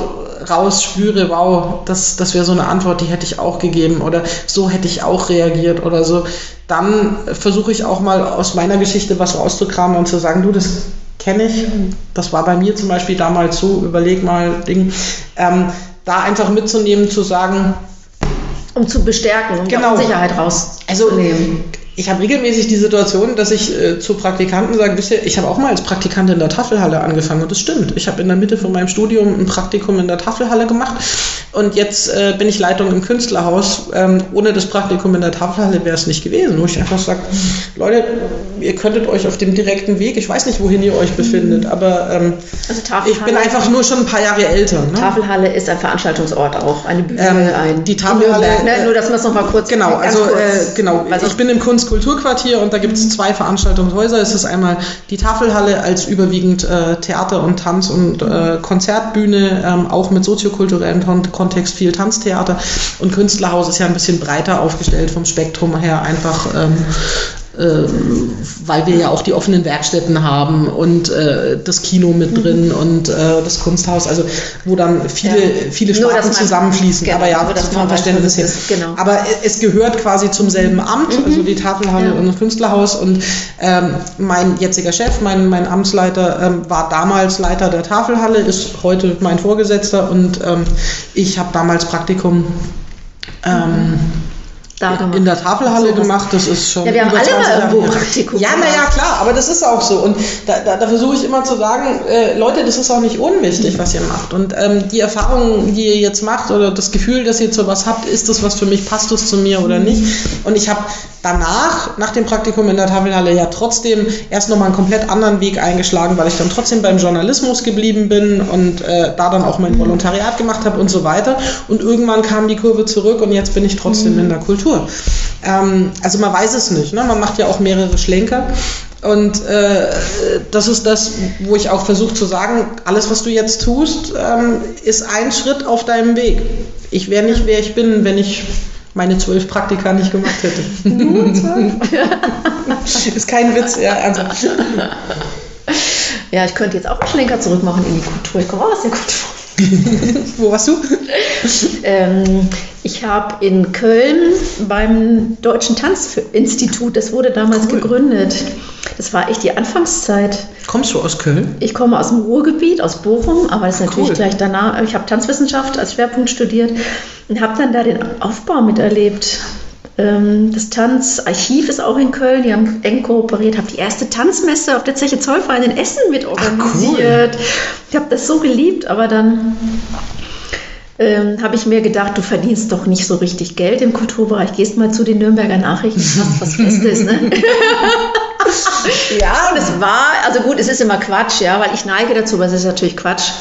raus spüre, wow, das, das wäre so eine Antwort, die hätte ich auch gegeben oder so hätte ich auch reagiert oder so, dann versuche ich auch mal aus meiner Geschichte was rauszukramen und zu sagen, du, das kenne ich, das war bei mir zum Beispiel damals so, überleg mal, Ding. Ähm, da einfach mitzunehmen, zu sagen, um zu bestärken, um genau. Sicherheit rauszunehmen. Also ich habe regelmäßig die Situation, dass ich äh, zu Praktikanten sage, wisst ihr, ich habe auch mal als Praktikant in der Tafelhalle angefangen und das stimmt. Ich habe in der Mitte von meinem Studium ein Praktikum in der Tafelhalle gemacht und jetzt äh, bin ich Leitung im Künstlerhaus. Ähm, ohne das Praktikum in der Tafelhalle wäre es nicht gewesen, wo ich einfach sage, Leute, ihr könntet euch auf dem direkten Weg, ich weiß nicht, wohin ihr euch befindet, aber ähm, also ich bin einfach nur schon ein paar Jahre älter. Ne? Tafelhalle ist ein Veranstaltungsort auch, eine Bühne, ähm, ein die Tafelhalle. Ne? Nur, dass wir es nochmal kurz Genau, also kurz, äh, genau. ich bin im Kunst Kulturquartier und da gibt es zwei Veranstaltungshäuser. Es ist einmal die Tafelhalle als überwiegend äh, Theater und Tanz und äh, Konzertbühne, ähm, auch mit soziokulturellem Kontext viel Tanztheater. Und Künstlerhaus ist ja ein bisschen breiter aufgestellt vom Spektrum her, einfach ähm, äh, weil wir ja auch die offenen Werkstätten haben und äh, das Kino mit drin mhm. und äh, das Kunsthaus, also wo dann viele, ja. viele Sparten zusammenfließen. Genau, aber ja, vom Verständnis her. Genau. Aber es gehört quasi zum selben Amt, mhm. also die Tafelhalle ja. und das Künstlerhaus. Und ähm, mein jetziger Chef, mein, mein Amtsleiter, ähm, war damals Leiter der Tafelhalle, ist heute mein Vorgesetzter und ähm, ich habe damals Praktikum. Ähm, mhm da gemacht. In der Tafelhalle so gemacht, das ist schon. Ja, wir haben alle mal irgendwo Praktikum. Ja, naja, klar, aber das ist auch so. Und da, da, da versuche ich immer zu sagen, äh, Leute, das ist auch nicht unwichtig, was ihr macht. Und ähm, die Erfahrung, die ihr jetzt macht oder das Gefühl, dass ihr zu was habt, ist das was für mich, passt das zu mir oder nicht? Und ich habe danach, nach dem Praktikum in der Tafelhalle, ja trotzdem erst nochmal einen komplett anderen Weg eingeschlagen, weil ich dann trotzdem beim Journalismus geblieben bin und äh, da dann auch mein Volontariat gemacht habe und so weiter. Und irgendwann kam die Kurve zurück und jetzt bin ich trotzdem mhm. in der Kultur. Ähm, also man weiß es nicht, ne? man macht ja auch mehrere Schlenker. Und äh, das ist das, wo ich auch versuche zu sagen, alles, was du jetzt tust, ähm, ist ein Schritt auf deinem Weg. Ich wäre nicht, wer ich bin, wenn ich meine zwölf Praktika nicht gemacht hätte. Nur zwölf? ist kein Witz, ja, ernsthaft. Ja, ich könnte jetzt auch einen Schlenker zurückmachen in die Kultur. Ich komme auch aus der Kultur. Wo warst du? Ähm, ich habe in Köln beim Deutschen Tanzinstitut, das wurde damals cool. gegründet. Das war echt die Anfangszeit. Kommst du aus Köln? Ich komme aus dem Ruhrgebiet, aus Bochum, aber das ist natürlich cool. gleich danach. Ich habe Tanzwissenschaft als Schwerpunkt studiert und habe dann da den Aufbau miterlebt. Ähm, das Tanzarchiv ist auch in Köln. Die haben eng kooperiert, habe die erste Tanzmesse auf der Zeche Zollverein in Essen mit organisiert. Ach, cool. Ich habe das so geliebt, aber dann ähm, habe ich mir gedacht, du verdienst doch nicht so richtig Geld im Kulturbereich. Gehst mal zu den Nürnberger Nachrichten, hast was Festes, ne? ja, und es war, also gut, es ist immer Quatsch, ja, weil ich neige dazu, aber es ist natürlich Quatsch,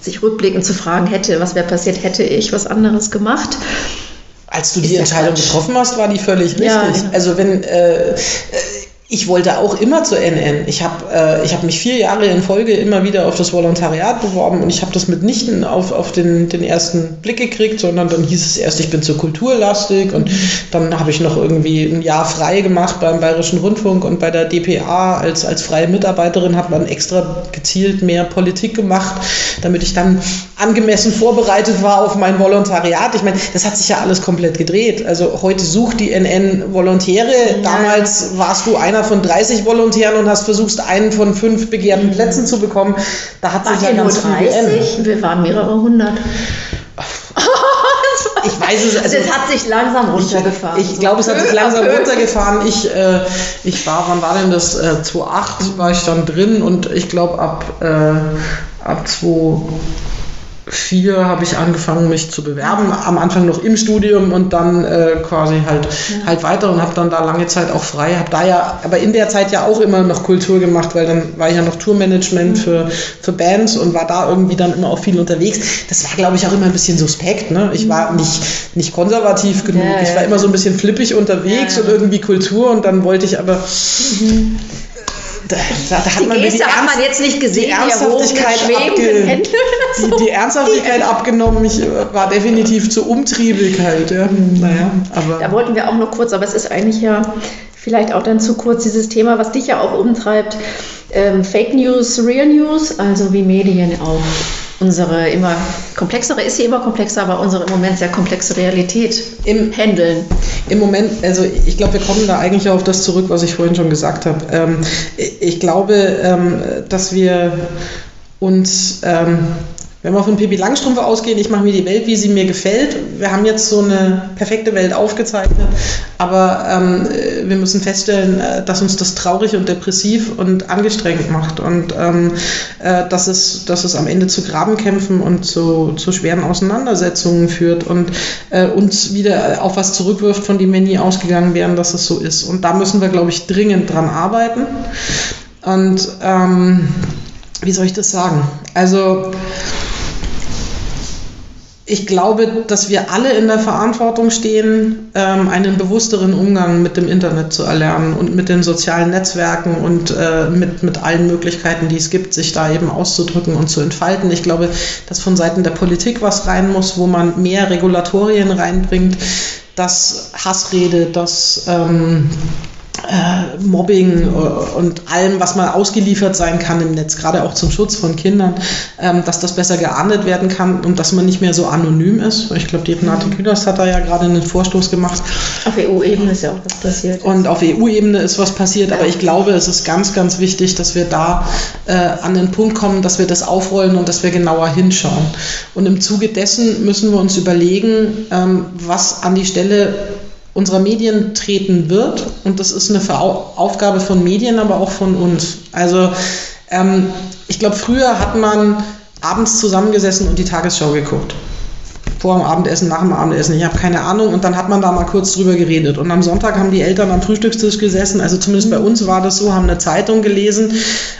sich rückblickend zu fragen, hätte, was wäre passiert, hätte ich was anderes gemacht. Als du die Entscheidung getroffen hast, war die völlig richtig. Ja, ja. Also wenn äh, ich wollte auch immer zur NN. Ich habe äh, hab mich vier Jahre in Folge immer wieder auf das Volontariat beworben und ich habe das mitnichten auf, auf den, den ersten Blick gekriegt, sondern dann hieß es erst, ich bin zur Kulturlastig und dann habe ich noch irgendwie ein Jahr frei gemacht beim Bayerischen Rundfunk und bei der DPA als, als freie Mitarbeiterin hat man extra gezielt mehr Politik gemacht, damit ich dann angemessen vorbereitet war auf mein Volontariat. Ich meine, das hat sich ja alles komplett gedreht. Also heute sucht die NN Volontäre. Damals warst du einer einer von 30 Volontären und hast versucht, einen von fünf begehrten Plätzen zu bekommen. Da hat sich ja ganz viel geändert. Wir waren mehrere hundert. ich weiß es. Also, es hat sich langsam runtergefahren. Ich, ich glaube, es hat sich langsam runtergefahren. Ich, äh, ich war, wann war denn das? Äh, 2008 war ich dann drin und ich glaube ab, äh, ab 2 vier habe ich angefangen, mich zu bewerben. Am Anfang noch im Studium und dann äh, quasi halt, ja. halt weiter und habe dann da lange Zeit auch frei. Habe da ja, aber in der Zeit ja auch immer noch Kultur gemacht, weil dann war ich ja noch Tourmanagement mhm. für, für Bands und war da irgendwie dann immer auch viel unterwegs. Das war, glaube ich, auch immer ein bisschen suspekt. Ne? Ich war mhm. nicht, nicht konservativ genug. Ja, ich war immer so ein bisschen flippig unterwegs und irgendwie Kultur und dann wollte ich aber. Mhm da, da, hat man die, die hat man jetzt nicht gesehen, die Ernsthaftigkeit, abge die, die, Ernsthaftigkeit abgenommen. Ich äh, war definitiv zu umtriebig halt. Ja. Naja, aber da wollten wir auch noch kurz, aber es ist eigentlich ja vielleicht auch dann zu kurz dieses Thema, was dich ja auch umtreibt. Ähm, Fake News, Real News, also wie Medien auch unsere immer komplexere, ist sie immer komplexer, aber unsere im Moment sehr komplexe Realität im Handeln. Im Moment, also ich glaube, wir kommen da eigentlich auf das zurück, was ich vorhin schon gesagt habe. Ähm, ich glaube, ähm, dass wir uns ähm, wenn wir von Pippi Langstrumpf ausgehen, ich mache mir die Welt, wie sie mir gefällt. Wir haben jetzt so eine perfekte Welt aufgezeichnet, aber ähm, wir müssen feststellen, äh, dass uns das traurig und depressiv und angestrengt macht und ähm, äh, dass, es, dass es am Ende zu Grabenkämpfen und zu, zu schweren Auseinandersetzungen führt und äh, uns wieder auf was zurückwirft, von dem wir nie ausgegangen wären, dass es so ist. Und da müssen wir, glaube ich, dringend dran arbeiten. Und ähm, wie soll ich das sagen? Also ich glaube, dass wir alle in der Verantwortung stehen, ähm, einen bewussteren Umgang mit dem Internet zu erlernen und mit den sozialen Netzwerken und äh, mit, mit allen Möglichkeiten, die es gibt, sich da eben auszudrücken und zu entfalten. Ich glaube, dass von Seiten der Politik was rein muss, wo man mehr Regulatorien reinbringt, dass Hassrede, dass ähm, äh, Mobbing äh, und allem, was mal ausgeliefert sein kann im Netz, gerade auch zum Schutz von Kindern, ähm, dass das besser geahndet werden kann und dass man nicht mehr so anonym ist. Ich glaube, die Renate Künast hat da ja gerade einen Vorstoß gemacht. Auf EU-Ebene ist ja auch was passiert. Und auf EU-Ebene ist was passiert, aber ich glaube, es ist ganz, ganz wichtig, dass wir da äh, an den Punkt kommen, dass wir das aufrollen und dass wir genauer hinschauen. Und im Zuge dessen müssen wir uns überlegen, ähm, was an die Stelle unserer Medien treten wird. Und das ist eine Aufgabe von Medien, aber auch von uns. Also ähm, ich glaube, früher hat man abends zusammengesessen und die Tagesschau geguckt. Vor dem Abendessen, nach dem Abendessen, ich habe keine Ahnung. Und dann hat man da mal kurz drüber geredet. Und am Sonntag haben die Eltern am Frühstückstisch gesessen. Also zumindest bei uns war das so, haben eine Zeitung gelesen.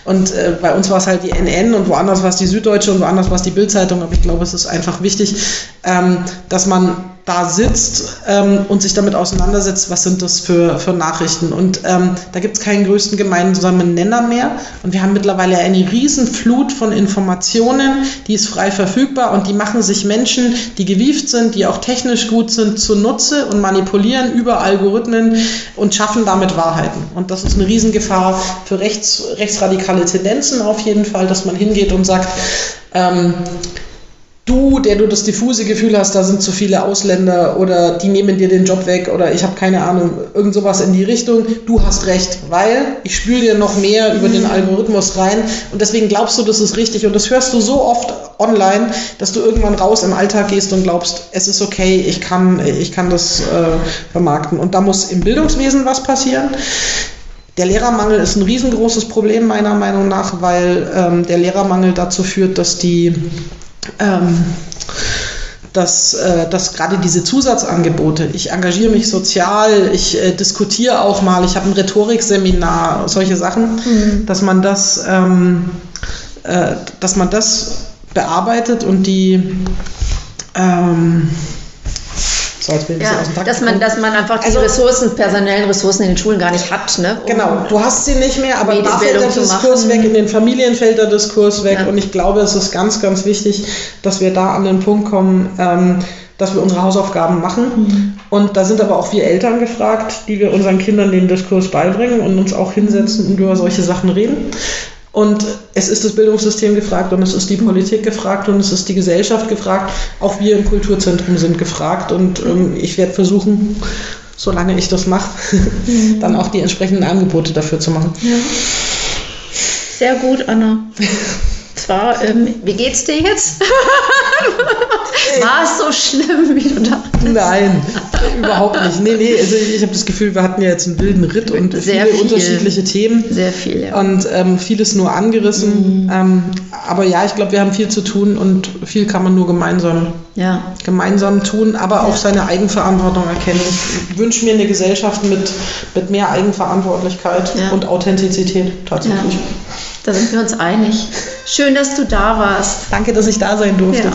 Und äh, bei uns war es halt die NN und woanders war es die Süddeutsche und woanders war es die Bildzeitung. Aber ich glaube, es ist einfach wichtig, ähm, dass man da sitzt ähm, und sich damit auseinandersetzt, was sind das für, für Nachrichten. Und ähm, da gibt es keinen größten gemeinsamen Nenner mehr. Und wir haben mittlerweile eine Riesenflut von Informationen, die ist frei verfügbar und die machen sich Menschen, die gewieft sind, die auch technisch gut sind, zunutze und manipulieren über Algorithmen und schaffen damit Wahrheiten. Und das ist eine Riesengefahr für rechts, rechtsradikale Tendenzen auf jeden Fall, dass man hingeht und sagt, ähm, du, der du das diffuse Gefühl hast, da sind zu viele Ausländer oder die nehmen dir den Job weg oder ich habe keine Ahnung, irgend sowas in die Richtung, du hast recht, weil ich spüle dir noch mehr über den Algorithmus rein und deswegen glaubst du, das ist richtig und das hörst du so oft online, dass du irgendwann raus im Alltag gehst und glaubst, es ist okay, ich kann, ich kann das äh, vermarkten. Und da muss im Bildungswesen was passieren. Der Lehrermangel ist ein riesengroßes Problem meiner Meinung nach, weil ähm, der Lehrermangel dazu führt, dass die ähm, dass, äh, dass gerade diese Zusatzangebote, ich engagiere mich sozial, ich äh, diskutiere auch mal, ich habe ein Rhetorikseminar, solche Sachen, mhm. dass man das, ähm, äh, dass man das bearbeitet und die ähm, so, ja, dass man, dass man einfach die also, Ressourcen, personellen Ressourcen in den Schulen gar nicht hat. Ne? Um genau, du hast sie nicht mehr, aber da fällt der Diskurs weg, in den Familien fällt der Diskurs weg ja. und ich glaube, es ist ganz, ganz wichtig, dass wir da an den Punkt kommen, ähm, dass wir unsere Hausaufgaben machen. Mhm. Und da sind aber auch wir Eltern gefragt, die wir unseren Kindern den Diskurs beibringen und uns auch hinsetzen und über solche Sachen reden. Und es ist das Bildungssystem gefragt und es ist die Politik gefragt und es ist die Gesellschaft gefragt. Auch wir im Kulturzentrum sind gefragt und ähm, ich werde versuchen, solange ich das mache, dann auch die entsprechenden Angebote dafür zu machen. Ja. Sehr gut, Anna. Zwar, ähm, wie geht's dir jetzt? War es so schlimm, wie du dachtest? Nein, überhaupt nicht. Nee, nee, also ich, habe das Gefühl, wir hatten ja jetzt einen wilden Ritt und Sehr viele viel. unterschiedliche Themen. Sehr viel, ja. Und ähm, vieles nur angerissen. Mhm. Ähm, aber ja, ich glaube, wir haben viel zu tun und viel kann man nur gemeinsam, ja. gemeinsam tun, aber ja. auch seine Eigenverantwortung erkennen. Ich wünsche mir eine Gesellschaft mit, mit mehr Eigenverantwortlichkeit ja. und Authentizität tatsächlich. Da sind wir uns einig. Schön, dass du da warst. Danke, dass ich da sein durfte.